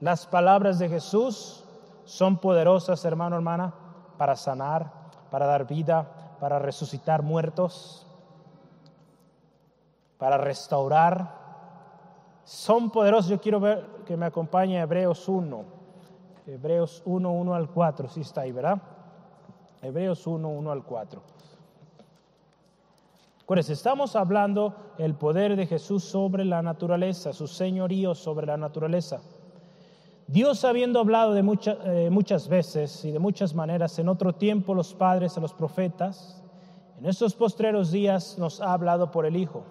Las palabras de Jesús son poderosas, hermano, hermana, para sanar, para dar vida, para resucitar muertos, para restaurar. Son poderosos. Yo quiero ver que me acompañe Hebreos 1. Hebreos 1, 1 al 4. Sí está ahí, ¿verdad? Hebreos 1, 1 al 4. Pues estamos hablando el poder de Jesús sobre la naturaleza, su señorío sobre la naturaleza. Dios habiendo hablado de eh, muchas veces y de muchas maneras en otro tiempo los padres a los profetas, en estos postreros días nos ha hablado por el Hijo.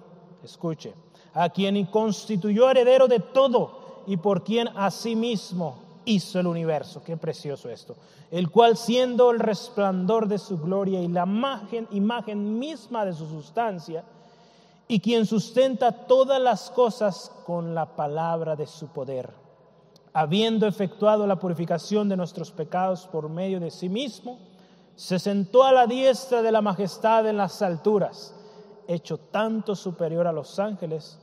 Escuche, a quien constituyó heredero de todo y por quien asimismo hizo el universo. Qué precioso esto. El cual siendo el resplandor de su gloria y la imagen, imagen misma de su sustancia, y quien sustenta todas las cosas con la palabra de su poder, habiendo efectuado la purificación de nuestros pecados por medio de sí mismo, se sentó a la diestra de la majestad en las alturas, hecho tanto superior a los ángeles,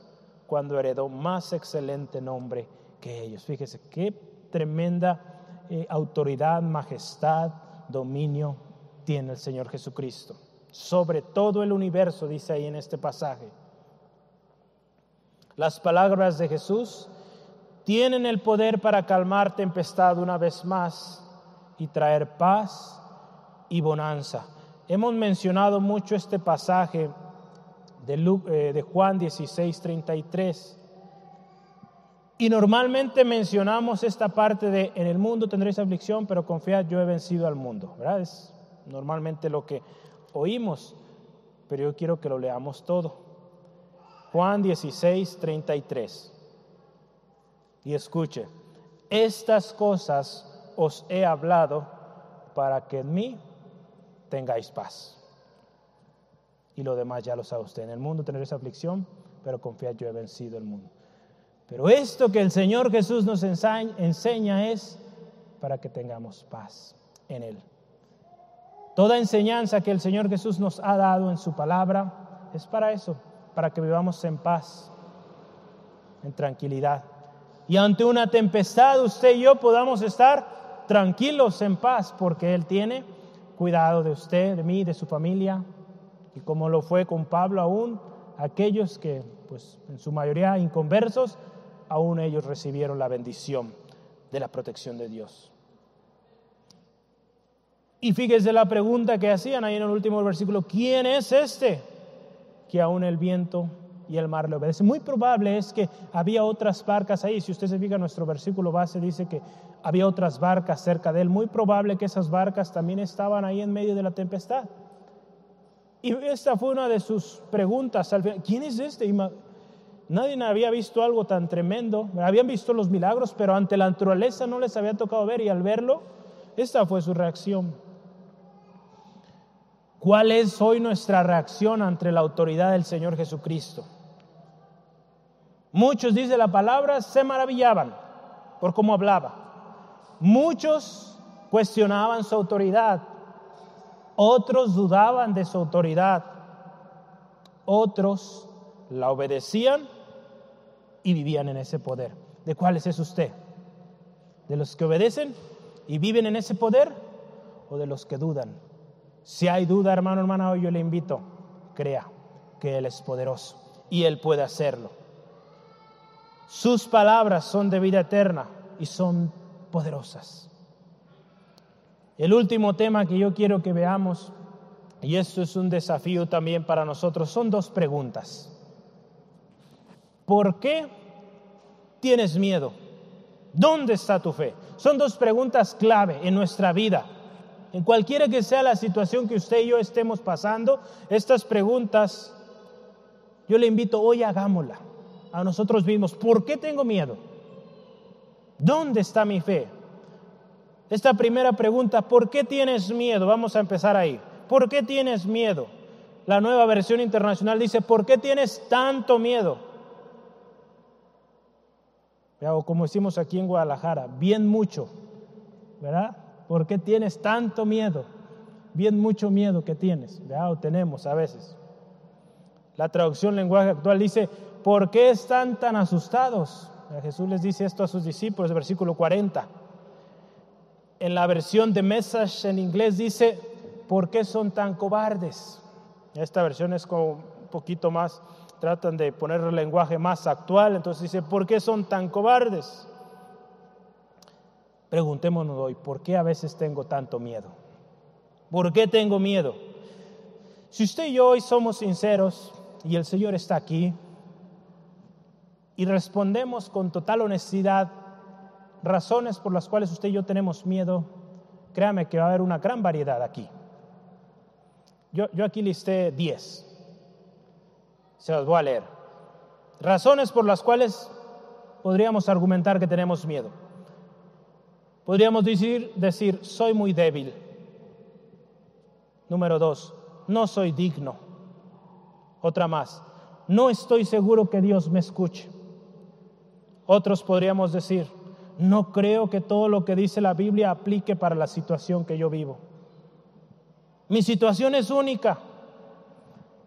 cuando heredó más excelente nombre que ellos. Fíjese qué tremenda eh, autoridad, majestad, dominio tiene el Señor Jesucristo. Sobre todo el universo, dice ahí en este pasaje. Las palabras de Jesús tienen el poder para calmar tempestad una vez más y traer paz y bonanza. Hemos mencionado mucho este pasaje de, eh, de Juan 16, 33. Y normalmente mencionamos esta parte de en el mundo tendréis aflicción, pero confiad, yo he vencido al mundo. ¿verdad? Es normalmente lo que oímos, pero yo quiero que lo leamos todo. Juan 16, 33. Y escuche, estas cosas os he hablado para que en mí tengáis paz. Y lo demás ya lo sabe usted. En el mundo tendréis aflicción, pero confiad, yo he vencido el mundo. Pero esto que el Señor Jesús nos enseña es para que tengamos paz en Él. Toda enseñanza que el Señor Jesús nos ha dado en su palabra es para eso, para que vivamos en paz, en tranquilidad. Y ante una tempestad usted y yo podamos estar tranquilos en paz, porque Él tiene cuidado de usted, de mí, de su familia, y como lo fue con Pablo aún, aquellos que, pues en su mayoría inconversos, aún ellos recibieron la bendición de la protección de Dios. Y fíjese la pregunta que hacían ahí en el último versículo, ¿quién es este que aún el viento y el mar le obedecen? Muy probable es que había otras barcas ahí, si usted se fija nuestro versículo base dice que había otras barcas cerca de él, muy probable que esas barcas también estaban ahí en medio de la tempestad. Y esta fue una de sus preguntas al final, ¿quién es este? Nadie había visto algo tan tremendo. Habían visto los milagros, pero ante la naturaleza no les había tocado ver y al verlo, esta fue su reacción. ¿Cuál es hoy nuestra reacción ante la autoridad del Señor Jesucristo? Muchos, dice la palabra, se maravillaban por cómo hablaba. Muchos cuestionaban su autoridad. Otros dudaban de su autoridad. Otros la obedecían y vivían en ese poder. ¿De cuáles es usted? ¿De los que obedecen y viven en ese poder o de los que dudan? Si hay duda, hermano, hermana, hoy yo le invito, crea que Él es poderoso y Él puede hacerlo. Sus palabras son de vida eterna y son poderosas. El último tema que yo quiero que veamos, y esto es un desafío también para nosotros, son dos preguntas. ¿Por qué tienes miedo? ¿Dónde está tu fe? Son dos preguntas clave en nuestra vida. En cualquiera que sea la situación que usted y yo estemos pasando, estas preguntas, yo le invito hoy hagámosla a nosotros mismos. ¿Por qué tengo miedo? ¿Dónde está mi fe? Esta primera pregunta, ¿por qué tienes miedo? Vamos a empezar ahí. ¿Por qué tienes miedo? La nueva versión internacional dice, ¿por qué tienes tanto miedo? O como decimos aquí en Guadalajara, bien mucho, ¿verdad? ¿Por qué tienes tanto miedo? Bien mucho miedo que tienes, ¿verdad? O tenemos a veces. La traducción lenguaje actual dice, ¿por qué están tan asustados? Jesús les dice esto a sus discípulos, versículo 40. En la versión de Message en inglés dice, ¿por qué son tan cobardes? Esta versión es como un poquito más, tratan de poner el lenguaje más actual, entonces dice, ¿por qué son tan cobardes? Preguntémonos hoy, ¿por qué a veces tengo tanto miedo? ¿Por qué tengo miedo? Si usted y yo hoy somos sinceros y el Señor está aquí y respondemos con total honestidad razones por las cuales usted y yo tenemos miedo, créame que va a haber una gran variedad aquí. Yo, yo aquí listé 10. Se los voy a leer. Razones por las cuales podríamos argumentar que tenemos miedo. Podríamos decir, decir, soy muy débil. Número dos, no soy digno. Otra más, no estoy seguro que Dios me escuche. Otros podríamos decir, no creo que todo lo que dice la Biblia aplique para la situación que yo vivo. Mi situación es única.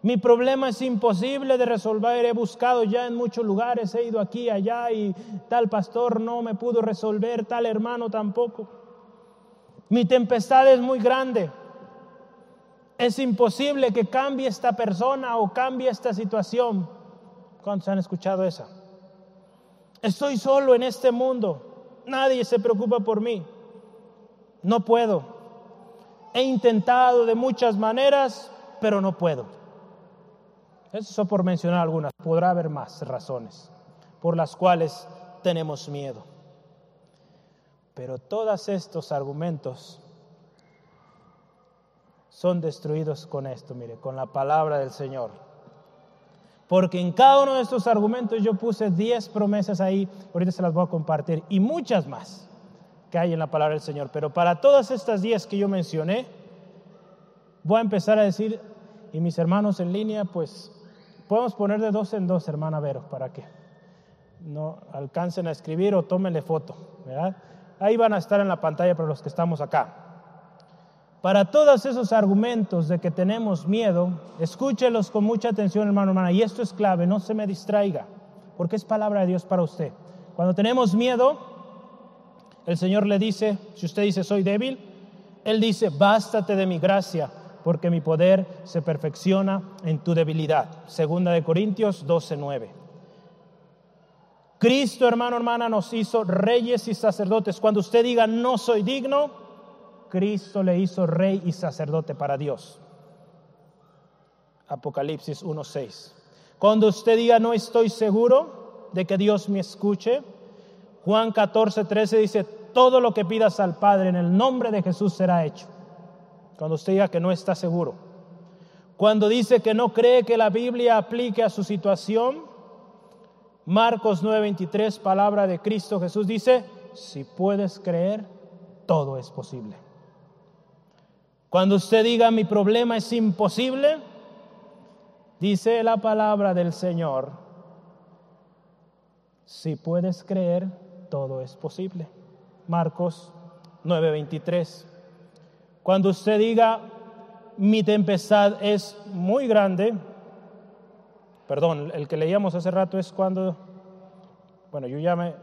Mi problema es imposible de resolver. He buscado ya en muchos lugares, he ido aquí, allá y tal pastor no me pudo resolver, tal hermano tampoco. Mi tempestad es muy grande. Es imposible que cambie esta persona o cambie esta situación. ¿Cuántos han escuchado esa? Estoy solo en este mundo. Nadie se preocupa por mí. No puedo. He intentado de muchas maneras, pero no puedo. Eso por mencionar algunas. Podrá haber más razones por las cuales tenemos miedo. Pero todos estos argumentos son destruidos con esto, mire, con la palabra del Señor. Porque en cada uno de estos argumentos yo puse 10 promesas ahí, ahorita se las voy a compartir, y muchas más que hay en la palabra del Señor. Pero para todas estas 10 que yo mencioné, voy a empezar a decir, y mis hermanos en línea, pues podemos poner de dos en dos, hermana Vero, para que no alcancen a escribir o tómenle foto, ¿verdad? Ahí van a estar en la pantalla para los que estamos acá. Para todos esos argumentos de que tenemos miedo, escúchelos con mucha atención, hermano, hermana. Y esto es clave, no se me distraiga, porque es palabra de Dios para usted. Cuando tenemos miedo, el Señor le dice, si usted dice soy débil, Él dice, bástate de mi gracia, porque mi poder se perfecciona en tu debilidad. Segunda de Corintios 12:9. Cristo, hermano, hermana, nos hizo reyes y sacerdotes. Cuando usted diga no soy digno, Cristo le hizo rey y sacerdote para Dios. Apocalipsis 1.6. Cuando usted diga no estoy seguro de que Dios me escuche, Juan 14.13 dice, todo lo que pidas al Padre en el nombre de Jesús será hecho. Cuando usted diga que no está seguro. Cuando dice que no cree que la Biblia aplique a su situación, Marcos 9:23, palabra de Cristo Jesús dice, si puedes creer, todo es posible. Cuando usted diga mi problema es imposible, dice la palabra del Señor, si puedes creer, todo es posible. Marcos 9:23. Cuando usted diga mi tempestad es muy grande, perdón, el que leíamos hace rato es cuando, bueno, yo ya me,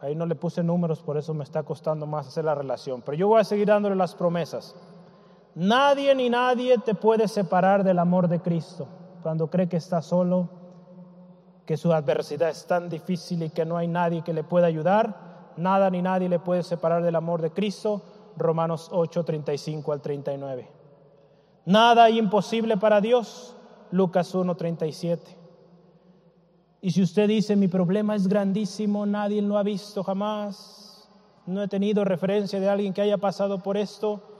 ahí no le puse números, por eso me está costando más hacer la relación, pero yo voy a seguir dándole las promesas. Nadie ni nadie te puede separar del amor de Cristo. Cuando cree que está solo, que su adversidad es tan difícil y que no hay nadie que le pueda ayudar, nada ni nadie le puede separar del amor de Cristo. Romanos 8, 35 al 39. Nada imposible para Dios. Lucas 1, 37. Y si usted dice, mi problema es grandísimo, nadie lo ha visto jamás, no he tenido referencia de alguien que haya pasado por esto,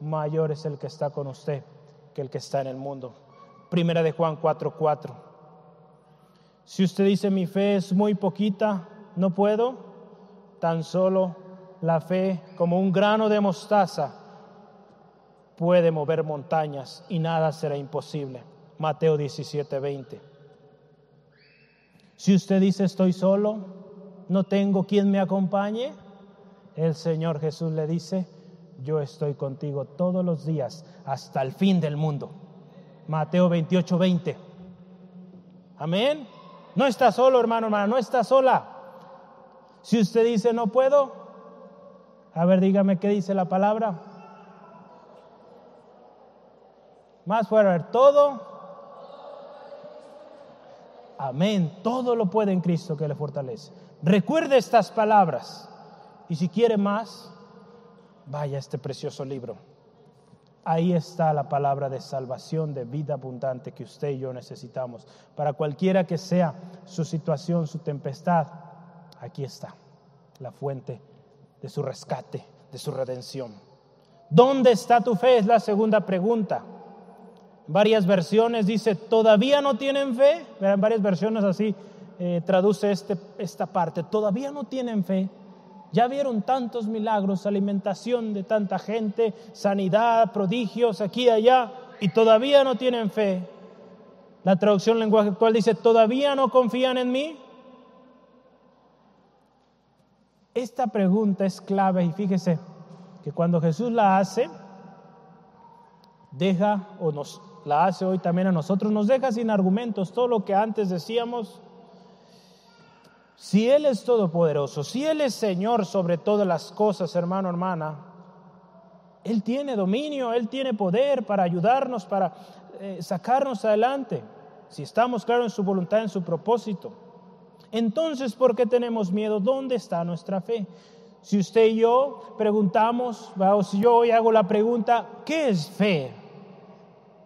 mayor es el que está con usted que el que está en el mundo. Primera de Juan 4:4. Si usted dice mi fe es muy poquita, no puedo, tan solo la fe como un grano de mostaza puede mover montañas y nada será imposible. Mateo 17:20. Si usted dice estoy solo, no tengo quien me acompañe, el Señor Jesús le dice, yo estoy contigo todos los días hasta el fin del mundo. Mateo 28, 20. Amén. No está solo, hermano, hermana, no está sola. Si usted dice no puedo, a ver, dígame qué dice la palabra. Más fuera, todo. Amén. Todo lo puede en Cristo que le fortalece. Recuerde estas palabras. Y si quiere más, vaya este precioso libro. Ahí está la palabra de salvación, de vida abundante que usted y yo necesitamos. Para cualquiera que sea su situación, su tempestad, aquí está la fuente de su rescate, de su redención. ¿Dónde está tu fe? Es la segunda pregunta. Varias versiones dice, todavía no tienen fe. En varias versiones así eh, traduce este, esta parte, todavía no tienen fe. Ya vieron tantos milagros, alimentación de tanta gente, sanidad, prodigios aquí y allá, y todavía no tienen fe. La traducción lenguaje actual dice, ¿todavía no confían en mí? Esta pregunta es clave y fíjese que cuando Jesús la hace, deja o nos la hace hoy también a nosotros, nos deja sin argumentos todo lo que antes decíamos. Si Él es todopoderoso, si Él es Señor sobre todas las cosas, hermano, hermana, Él tiene dominio, Él tiene poder para ayudarnos, para eh, sacarnos adelante, si estamos claros en su voluntad, en su propósito. Entonces, ¿por qué tenemos miedo? ¿Dónde está nuestra fe? Si usted y yo preguntamos, o si yo hoy hago la pregunta, ¿qué es fe?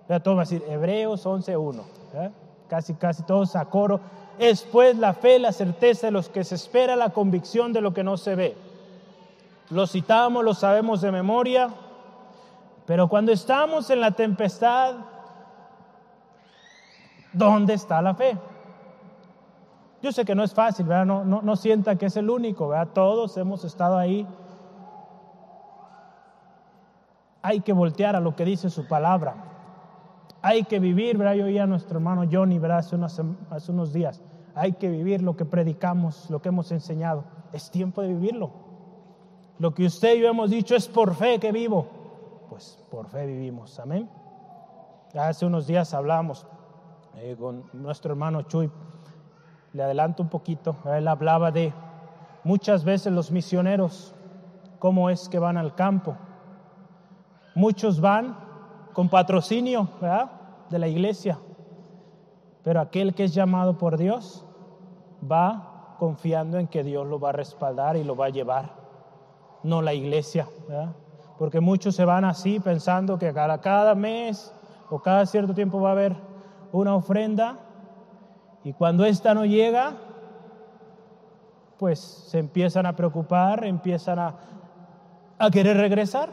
Ya todo va a decir Hebreos 11.1. ¿eh? Casi, casi todos a coro. Es pues la fe, la certeza de los que se espera, la convicción de lo que no se ve. Lo citamos, lo sabemos de memoria, pero cuando estamos en la tempestad, ¿dónde está la fe? Yo sé que no es fácil, ¿verdad? No, sienta que es el único, ¿verdad? Todos hemos estado ahí. Hay que voltear a lo que dice su palabra. Hay que vivir, ¿verdad? Yo oía a nuestro hermano Johnny, ¿verdad? Hace, hace unos días. Hay que vivir lo que predicamos, lo que hemos enseñado. Es tiempo de vivirlo. Lo que usted y yo hemos dicho es por fe que vivo. Pues por fe vivimos. Amén. Hace unos días hablamos eh, con nuestro hermano Chuy le adelanto un poquito, él hablaba de muchas veces los misioneros, cómo es que van al campo. Muchos van con patrocinio de la iglesia, pero aquel que es llamado por Dios va confiando en que Dios lo va a respaldar y lo va a llevar, no la iglesia, porque muchos se van así pensando que cada, cada mes o cada cierto tiempo va a haber una ofrenda y cuando esta no llega, pues se empiezan a preocupar, empiezan a, a querer regresar.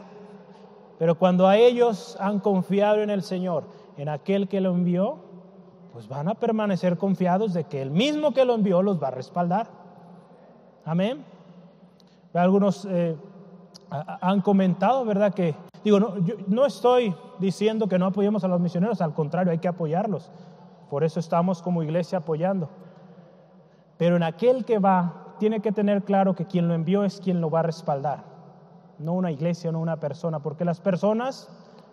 Pero cuando a ellos han confiado en el Señor, en aquel que lo envió, pues van a permanecer confiados de que el mismo que lo envió los va a respaldar. Amén. Algunos eh, han comentado, ¿verdad? Que, digo, no, yo no estoy diciendo que no apoyemos a los misioneros, al contrario, hay que apoyarlos. Por eso estamos como iglesia apoyando. Pero en aquel que va, tiene que tener claro que quien lo envió es quien lo va a respaldar. No una iglesia, no una persona. Porque las personas,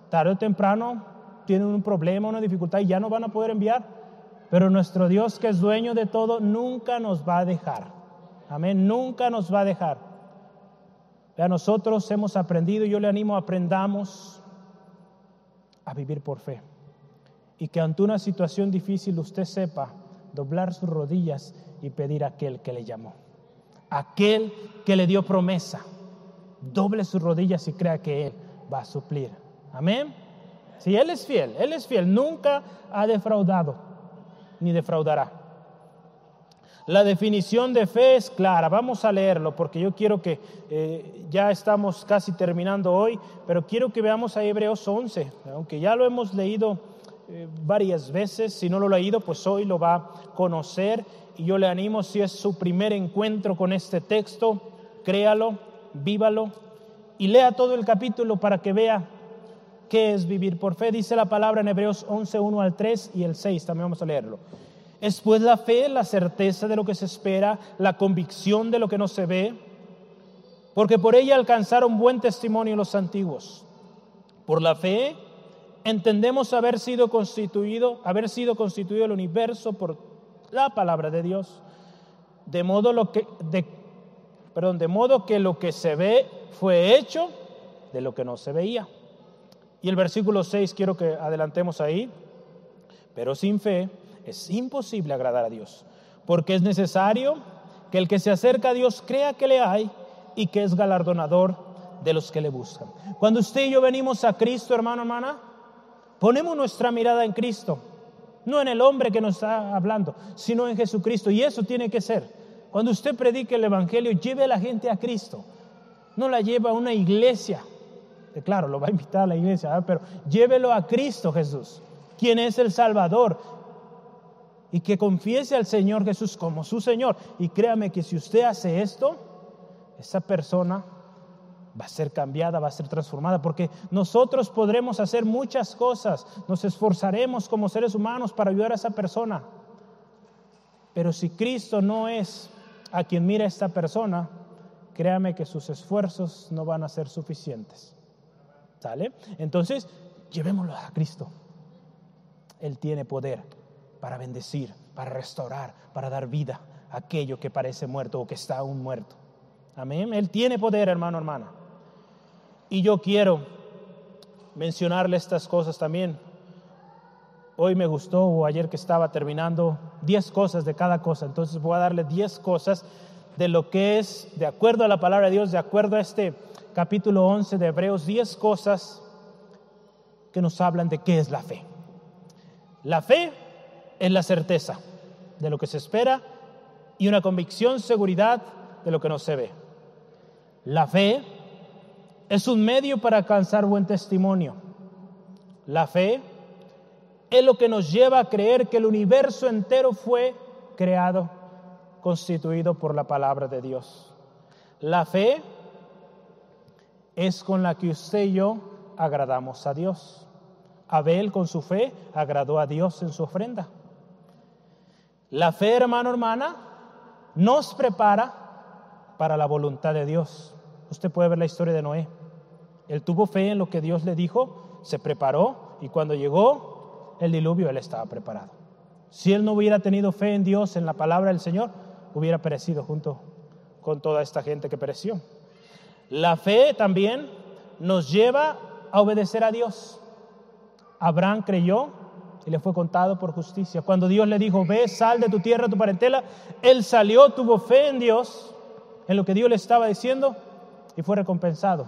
tarde o temprano, tienen un problema, una dificultad y ya no van a poder enviar. Pero nuestro Dios, que es dueño de todo, nunca nos va a dejar. Amén, nunca nos va a dejar. A nosotros hemos aprendido, yo le animo, aprendamos a vivir por fe y que ante una situación difícil usted sepa doblar sus rodillas y pedir a aquel que le llamó, aquel que le dio promesa. Doble sus rodillas y crea que Él va a suplir. Amén. Si Él es fiel, Él es fiel, nunca ha defraudado ni defraudará. La definición de fe es clara, vamos a leerlo porque yo quiero que, eh, ya estamos casi terminando hoy, pero quiero que veamos a Hebreos 11, aunque ya lo hemos leído eh, varias veces. Si no lo ha leído, pues hoy lo va a conocer. Y yo le animo, si es su primer encuentro con este texto, créalo, vívalo y lea todo el capítulo para que vea qué es vivir por fe. Dice la palabra en Hebreos 11, 1 al 3 y el 6, también vamos a leerlo. Es pues la fe, la certeza de lo que se espera, la convicción de lo que no se ve, porque por ella alcanzaron buen testimonio los antiguos. Por la fe entendemos haber sido constituido, haber sido constituido el universo por la palabra de Dios, de modo lo que de, perdón, de modo que lo que se ve fue hecho de lo que no se veía. Y el versículo 6 quiero que adelantemos ahí. Pero sin fe es imposible agradar a Dios, porque es necesario que el que se acerca a Dios crea que le hay y que es galardonador de los que le buscan. Cuando usted y yo venimos a Cristo, hermano, hermana, ponemos nuestra mirada en Cristo, no en el hombre que nos está hablando, sino en Jesucristo. Y eso tiene que ser. Cuando usted predique el Evangelio, lleve a la gente a Cristo. No la lleva a una iglesia. Claro, lo va a invitar a la iglesia, pero llévelo a Cristo Jesús, quien es el Salvador. Y que confiese al Señor Jesús como su Señor. Y créame que si usted hace esto, esa persona va a ser cambiada, va a ser transformada, porque nosotros podremos hacer muchas cosas, nos esforzaremos como seres humanos para ayudar a esa persona. Pero si Cristo no es a quien mira esta persona, créame que sus esfuerzos no van a ser suficientes. ¿Sale? Entonces, llevémoslo a Cristo. Él tiene poder para bendecir, para restaurar, para dar vida a aquello que parece muerto o que está aún muerto. Amén. Él tiene poder, hermano, hermana. Y yo quiero mencionarle estas cosas también. Hoy me gustó, o ayer que estaba terminando, 10 cosas de cada cosa. Entonces voy a darle 10 cosas de lo que es, de acuerdo a la palabra de Dios, de acuerdo a este capítulo 11 de Hebreos, 10 cosas que nos hablan de qué es la fe. La fe es la certeza de lo que se espera y una convicción, seguridad de lo que no se ve. La fe es un medio para alcanzar buen testimonio. La fe es lo que nos lleva a creer que el universo entero fue creado, constituido por la palabra de Dios. La fe es con la que usted y yo agradamos a Dios. Abel con su fe agradó a Dios en su ofrenda. La fe, hermano, hermana, nos prepara para la voluntad de Dios. Usted puede ver la historia de Noé. Él tuvo fe en lo que Dios le dijo, se preparó y cuando llegó el diluvio, él estaba preparado. Si él no hubiera tenido fe en Dios, en la palabra del Señor, hubiera perecido junto con toda esta gente que pereció. La fe también nos lleva a obedecer a Dios. Abraham creyó y le fue contado por justicia. Cuando Dios le dijo, ve, sal de tu tierra, tu parentela, él salió, tuvo fe en Dios, en lo que Dios le estaba diciendo y fue recompensado.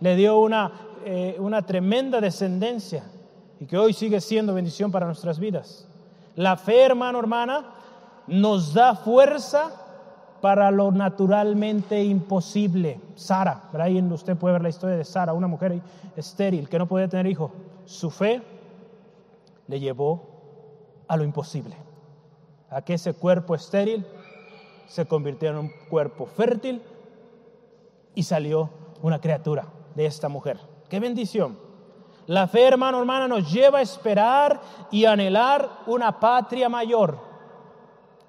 Le dio una, eh, una tremenda descendencia y que hoy sigue siendo bendición para nuestras vidas. La fe, hermano, hermana, nos da fuerza para lo naturalmente imposible. Sara, ahí usted puede ver la historia de Sara, una mujer estéril que no podía tener hijo. Su fe le llevó a lo imposible, a que ese cuerpo estéril se convirtiera en un cuerpo fértil y salió una criatura de esta mujer. ¡Qué bendición! La fe, hermano, hermana, nos lleva a esperar y anhelar una patria mayor.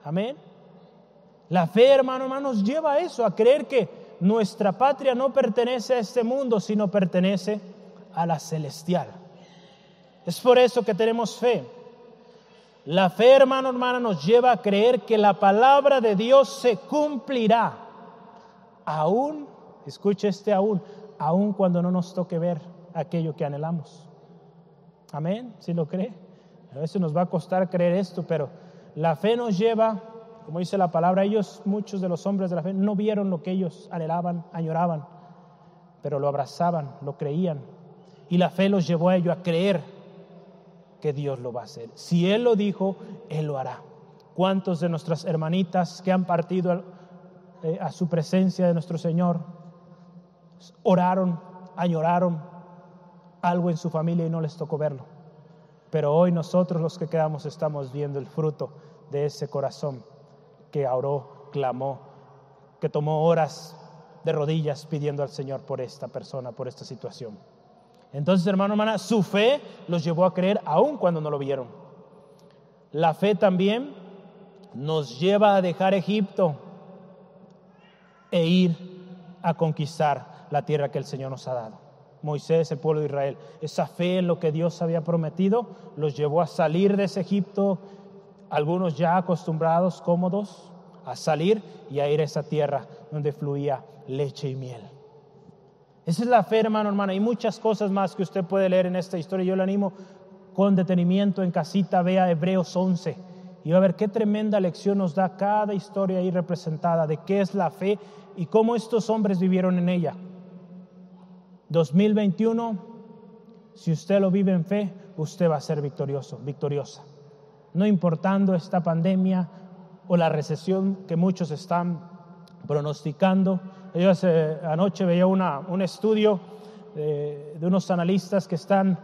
Amén. La fe, hermano, hermano, nos lleva a eso, a creer que nuestra patria no pertenece a este mundo, sino pertenece a la celestial. Es por eso que tenemos fe. La fe, hermano, hermana, nos lleva a creer que la palabra de Dios se cumplirá. Aún, escuche este aún, aún cuando no nos toque ver aquello que anhelamos. Amén, si lo cree. A veces nos va a costar creer esto, pero la fe nos lleva, como dice la palabra, ellos, muchos de los hombres de la fe, no vieron lo que ellos anhelaban, añoraban, pero lo abrazaban, lo creían. Y la fe los llevó a ellos a creer que Dios lo va a hacer. Si Él lo dijo, Él lo hará. ¿Cuántos de nuestras hermanitas que han partido a, eh, a su presencia de nuestro Señor oraron, añoraron, algo en su familia y no les tocó verlo. Pero hoy nosotros los que quedamos estamos viendo el fruto de ese corazón que oró, clamó, que tomó horas de rodillas pidiendo al Señor por esta persona, por esta situación. Entonces, hermano, hermana, su fe los llevó a creer aun cuando no lo vieron. La fe también nos lleva a dejar Egipto e ir a conquistar la tierra que el Señor nos ha dado. Moisés, el pueblo de Israel, esa fe en lo que Dios había prometido, los llevó a salir de ese Egipto, algunos ya acostumbrados, cómodos, a salir y a ir a esa tierra donde fluía leche y miel. Esa es la fe, hermano, hermana. Hay muchas cosas más que usted puede leer en esta historia. Yo le animo con detenimiento en casita, vea Hebreos 11 y va a ver qué tremenda lección nos da cada historia ahí representada de qué es la fe y cómo estos hombres vivieron en ella. 2021, si usted lo vive en fe, usted va a ser victorioso, victoriosa. No importando esta pandemia o la recesión que muchos están pronosticando. Yo hace, anoche veía una, un estudio de, de unos analistas que están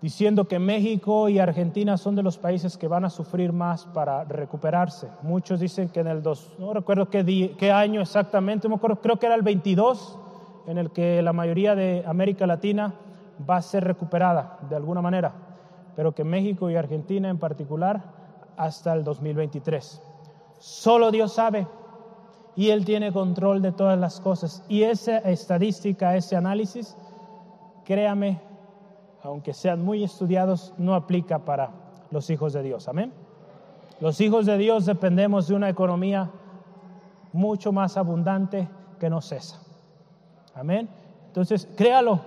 diciendo que México y Argentina son de los países que van a sufrir más para recuperarse. Muchos dicen que en el 2, no recuerdo qué, qué año exactamente, creo que era el 22, en el que la mayoría de América Latina va a ser recuperada de alguna manera, pero que México y Argentina en particular hasta el 2023. Solo Dios sabe y Él tiene control de todas las cosas. Y esa estadística, ese análisis, créame, aunque sean muy estudiados, no aplica para los hijos de Dios. Amén. Los hijos de Dios dependemos de una economía mucho más abundante que no cesa. Amén. Entonces, créalo,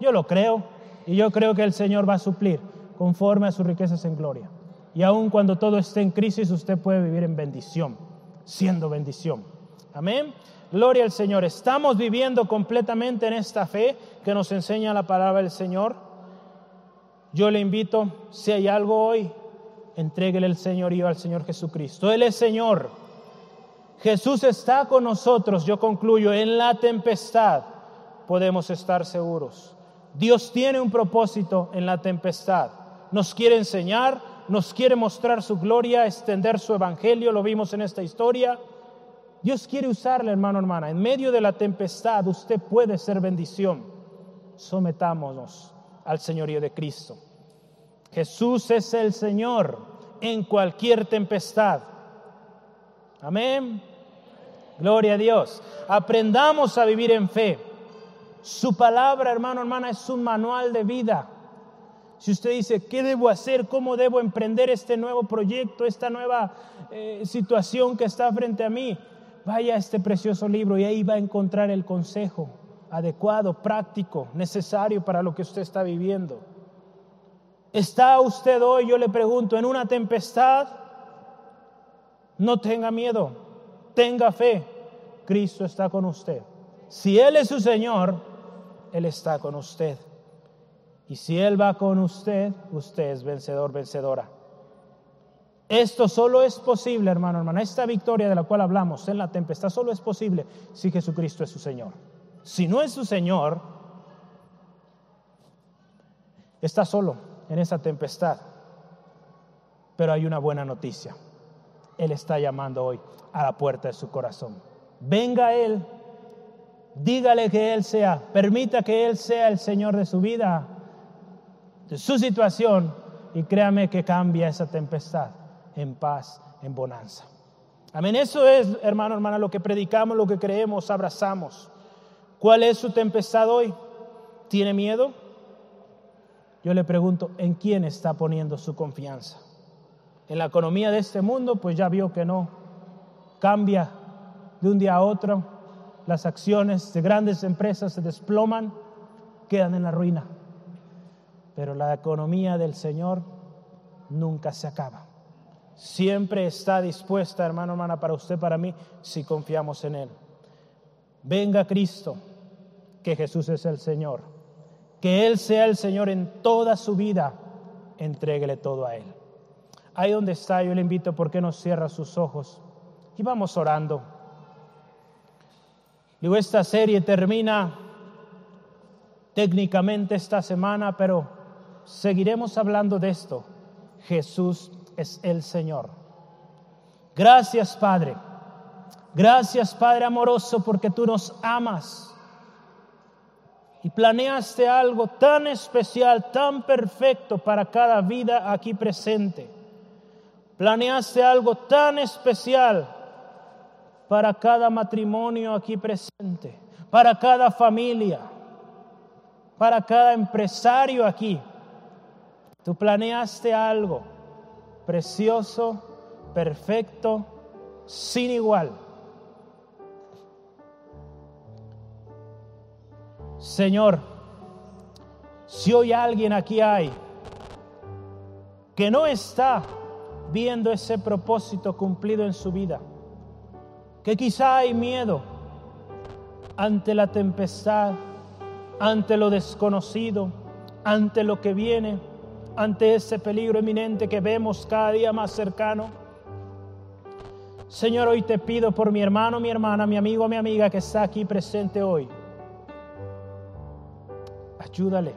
yo lo creo y yo creo que el Señor va a suplir conforme a sus riquezas en gloria. Y aun cuando todo esté en crisis, usted puede vivir en bendición, siendo bendición. Amén. Gloria al Señor. Estamos viviendo completamente en esta fe que nos enseña la palabra del Señor. Yo le invito, si hay algo hoy, entréguele el señorío al Señor Jesucristo. Él es Señor. Jesús está con nosotros, yo concluyo, en la tempestad podemos estar seguros. Dios tiene un propósito en la tempestad. Nos quiere enseñar, nos quiere mostrar su gloria, extender su evangelio, lo vimos en esta historia. Dios quiere usarle, hermano, hermana. En medio de la tempestad usted puede ser bendición. Sometámonos al señorío de Cristo. Jesús es el Señor en cualquier tempestad. Amén. Gloria a Dios. Aprendamos a vivir en fe. Su palabra, hermano, hermana, es un manual de vida. Si usted dice, ¿qué debo hacer? ¿Cómo debo emprender este nuevo proyecto, esta nueva eh, situación que está frente a mí? Vaya a este precioso libro y ahí va a encontrar el consejo adecuado, práctico, necesario para lo que usted está viviendo. ¿Está usted hoy, yo le pregunto, en una tempestad? No tenga miedo, tenga fe. Cristo está con usted. Si Él es su Señor, Él está con usted. Y si Él va con usted, usted es vencedor, vencedora. Esto solo es posible, hermano, hermana. Esta victoria de la cual hablamos en la tempestad solo es posible si Jesucristo es su Señor. Si no es su Señor, está solo en esa tempestad. Pero hay una buena noticia. Él está llamando hoy a la puerta de su corazón. Venga Él, dígale que Él sea, permita que Él sea el Señor de su vida, de su situación, y créame que cambia esa tempestad en paz, en bonanza. Amén. Eso es, hermano, hermana, lo que predicamos, lo que creemos, abrazamos. ¿Cuál es su tempestad hoy? ¿Tiene miedo? Yo le pregunto, ¿en quién está poniendo su confianza? En la economía de este mundo, pues ya vio que no. Cambia de un día a otro, las acciones de grandes empresas se desploman, quedan en la ruina. Pero la economía del Señor nunca se acaba. Siempre está dispuesta, hermano, hermana, para usted, para mí, si confiamos en Él. Venga Cristo, que Jesús es el Señor que Él sea el Señor en toda su vida, entréguele todo a Él. Ahí donde está, yo le invito, ¿por qué no cierra sus ojos? Y vamos orando. Digo, esta serie termina técnicamente esta semana, pero seguiremos hablando de esto. Jesús es el Señor. Gracias, Padre. Gracias, Padre amoroso, porque tú nos amas y planeaste algo tan especial, tan perfecto para cada vida aquí presente. Planeaste algo tan especial para cada matrimonio aquí presente, para cada familia, para cada empresario aquí. Tú planeaste algo precioso, perfecto, sin igual. Señor, si hoy alguien aquí hay que no está viendo ese propósito cumplido en su vida, que quizá hay miedo ante la tempestad, ante lo desconocido, ante lo que viene, ante ese peligro eminente que vemos cada día más cercano. Señor, hoy te pido por mi hermano, mi hermana, mi amigo, mi amiga que está aquí presente hoy. Ayúdale.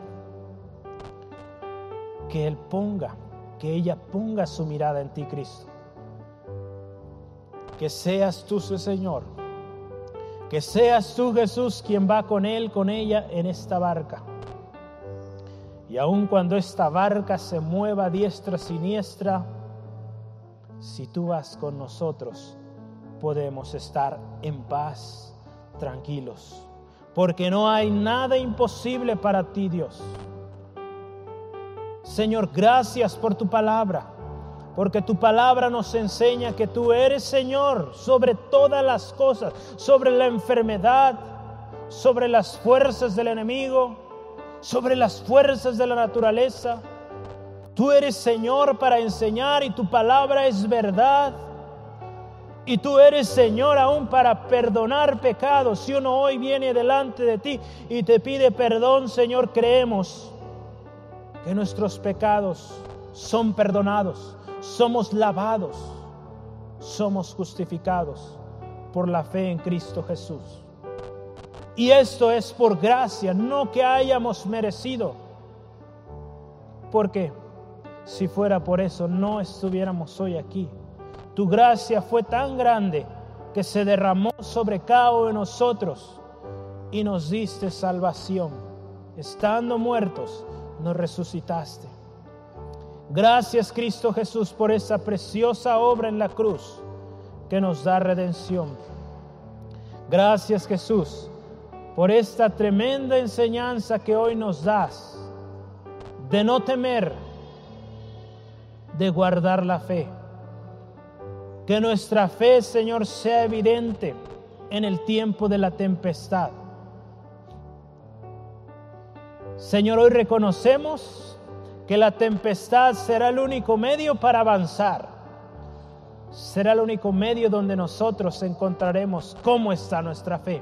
Que Él ponga, que ella ponga su mirada en ti, Cristo. Que seas tú su Señor. Que seas tú, Jesús, quien va con Él, con ella en esta barca. Y aun cuando esta barca se mueva diestra, siniestra, si tú vas con nosotros, podemos estar en paz, tranquilos porque no hay nada imposible para ti, Dios. Señor, gracias por tu palabra, porque tu palabra nos enseña que tú eres Señor sobre todas las cosas, sobre la enfermedad, sobre las fuerzas del enemigo, sobre las fuerzas de la naturaleza. Tú eres Señor para enseñar y tu palabra es verdad. Y tú eres Señor aún para perdonar pecados. Si uno hoy viene delante de ti y te pide perdón, Señor, creemos que nuestros pecados son perdonados, somos lavados, somos justificados por la fe en Cristo Jesús. Y esto es por gracia, no que hayamos merecido. Porque si fuera por eso, no estuviéramos hoy aquí. Tu gracia fue tan grande que se derramó sobre cada uno de nosotros y nos diste salvación. Estando muertos, nos resucitaste. Gracias Cristo Jesús por esa preciosa obra en la cruz que nos da redención. Gracias Jesús por esta tremenda enseñanza que hoy nos das de no temer, de guardar la fe que nuestra fe, Señor, sea evidente en el tiempo de la tempestad. Señor, hoy reconocemos que la tempestad será el único medio para avanzar. Será el único medio donde nosotros encontraremos cómo está nuestra fe.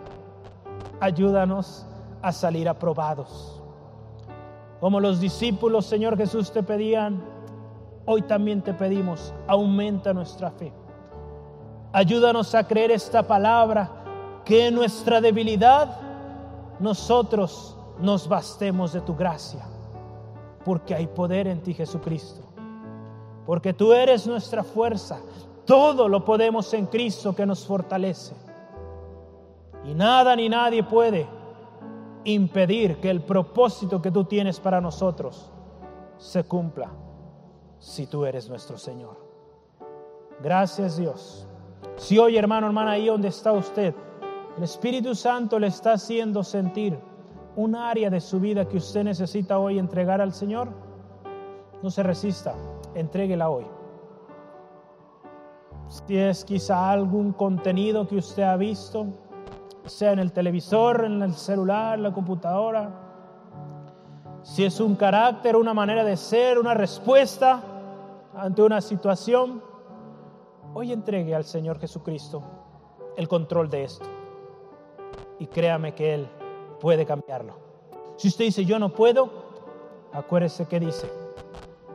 Ayúdanos a salir aprobados. Como los discípulos, Señor Jesús, te pedían, hoy también te pedimos, aumenta nuestra fe. Ayúdanos a creer esta palabra, que en nuestra debilidad nosotros nos bastemos de tu gracia, porque hay poder en ti Jesucristo, porque tú eres nuestra fuerza, todo lo podemos en Cristo que nos fortalece. Y nada ni nadie puede impedir que el propósito que tú tienes para nosotros se cumpla si tú eres nuestro Señor. Gracias Dios si hoy, hermano, hermana, ahí donde está usted, el Espíritu Santo le está haciendo sentir un área de su vida que usted necesita hoy entregar al Señor, no se resista, entréguela hoy. Si es quizá algún contenido que usted ha visto, sea en el televisor, en el celular, en la computadora, si es un carácter, una manera de ser, una respuesta ante una situación, hoy entregue al Señor Jesucristo el control de esto. Y créame que Él puede cambiarlo. Si usted dice, yo no puedo, acuérdese que dice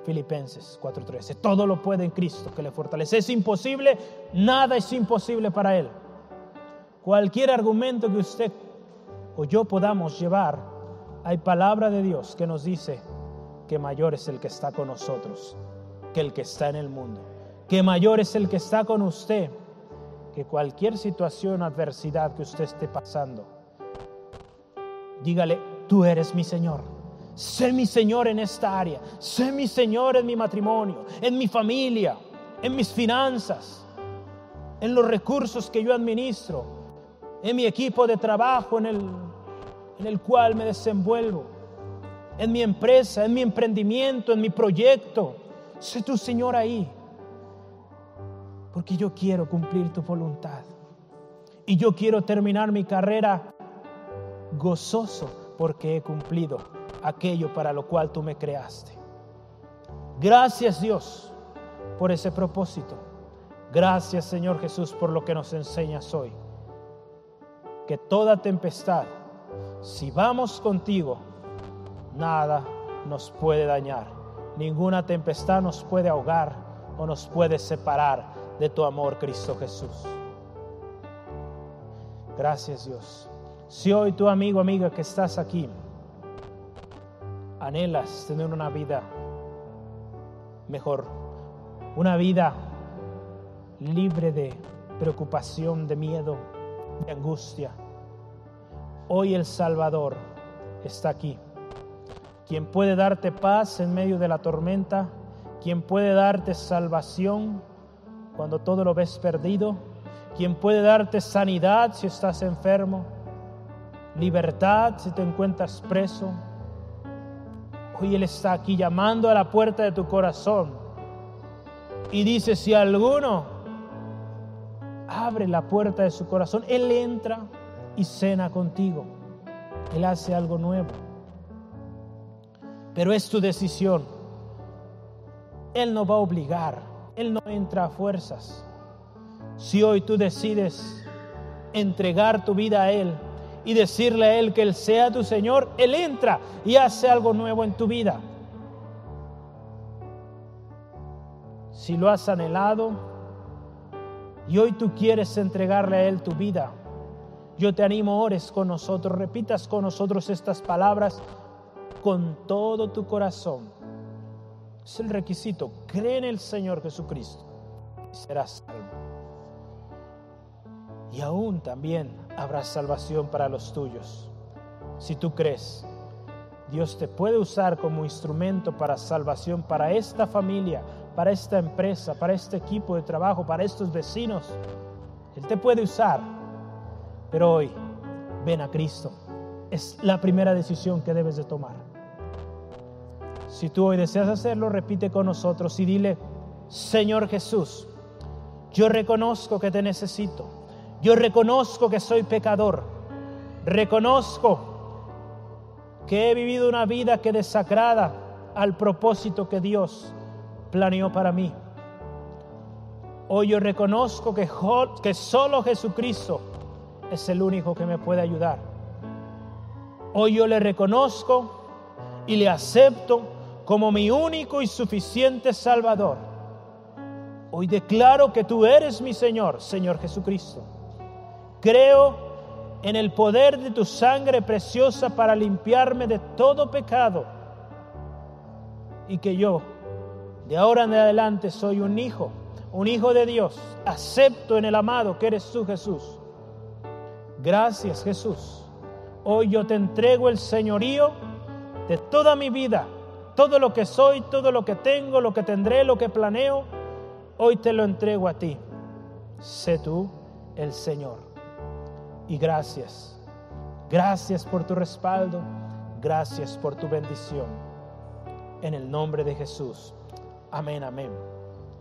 Filipenses 4:13, todo lo puede en Cristo que le fortalece. Es imposible, nada es imposible para Él. Cualquier argumento que usted o yo podamos llevar, hay palabra de Dios que nos dice que mayor es el que está con nosotros que el que está en el mundo que mayor es el que está con usted que cualquier situación, adversidad que usted esté pasando. Dígale, tú eres mi Señor. Sé mi Señor en esta área. Sé mi Señor en mi matrimonio, en mi familia. en mis finanzas, en los recursos que yo administro, en mi equipo de trabajo en el, en el cual me desenvuelvo, en mi empresa, en mi emprendimiento, en mi proyecto. Sé tu Señor ahí, porque yo quiero cumplir tu voluntad. Y yo quiero terminar mi carrera gozoso porque he cumplido aquello para lo cual tú me creaste. Gracias Dios por ese propósito. Gracias Señor Jesús por lo que nos enseñas hoy. Que toda tempestad, si vamos contigo, nada nos puede dañar. Ninguna tempestad nos puede ahogar o nos puede separar de tu amor, Cristo Jesús. Gracias Dios. Si hoy tu amigo, amiga que estás aquí, anhelas tener una vida mejor, una vida libre de preocupación, de miedo, de angustia. Hoy el Salvador está aquí, quien puede darte paz en medio de la tormenta, quien puede darte salvación cuando todo lo ves perdido, quien puede darte sanidad si estás enfermo, libertad si te encuentras preso, Hoy Él está aquí llamando a la puerta de tu corazón. Y dice, si alguno abre la puerta de su corazón, Él entra y cena contigo. Él hace algo nuevo. Pero es tu decisión. Él no va a obligar. Él no entra a fuerzas. Si hoy tú decides entregar tu vida a Él, y decirle a Él que Él sea tu Señor, Él entra y hace algo nuevo en tu vida. Si lo has anhelado y hoy tú quieres entregarle a Él tu vida, yo te animo, ores con nosotros, repitas con nosotros estas palabras con todo tu corazón. Es el requisito, cree en el Señor Jesucristo y serás salvo. Y aún también habrá salvación para los tuyos. Si tú crees, Dios te puede usar como instrumento para salvación para esta familia, para esta empresa, para este equipo de trabajo, para estos vecinos. Él te puede usar. Pero hoy, ven a Cristo. Es la primera decisión que debes de tomar. Si tú hoy deseas hacerlo, repite con nosotros y dile, Señor Jesús, yo reconozco que te necesito yo reconozco que soy pecador. Reconozco que he vivido una vida que desagrada al propósito que Dios planeó para mí. Hoy yo reconozco que, que solo Jesucristo es el único que me puede ayudar. Hoy yo le reconozco y le acepto como mi único y suficiente Salvador. Hoy declaro que tú eres mi Señor, Señor Jesucristo. Creo en el poder de tu sangre preciosa para limpiarme de todo pecado y que yo de ahora en adelante soy un hijo, un hijo de Dios. Acepto en el amado que eres tú Jesús. Gracias Jesús. Hoy yo te entrego el señorío de toda mi vida, todo lo que soy, todo lo que tengo, lo que tendré, lo que planeo. Hoy te lo entrego a ti. Sé tú el Señor y gracias. Gracias por tu respaldo. Gracias por tu bendición. En el nombre de Jesús. Amén, amén.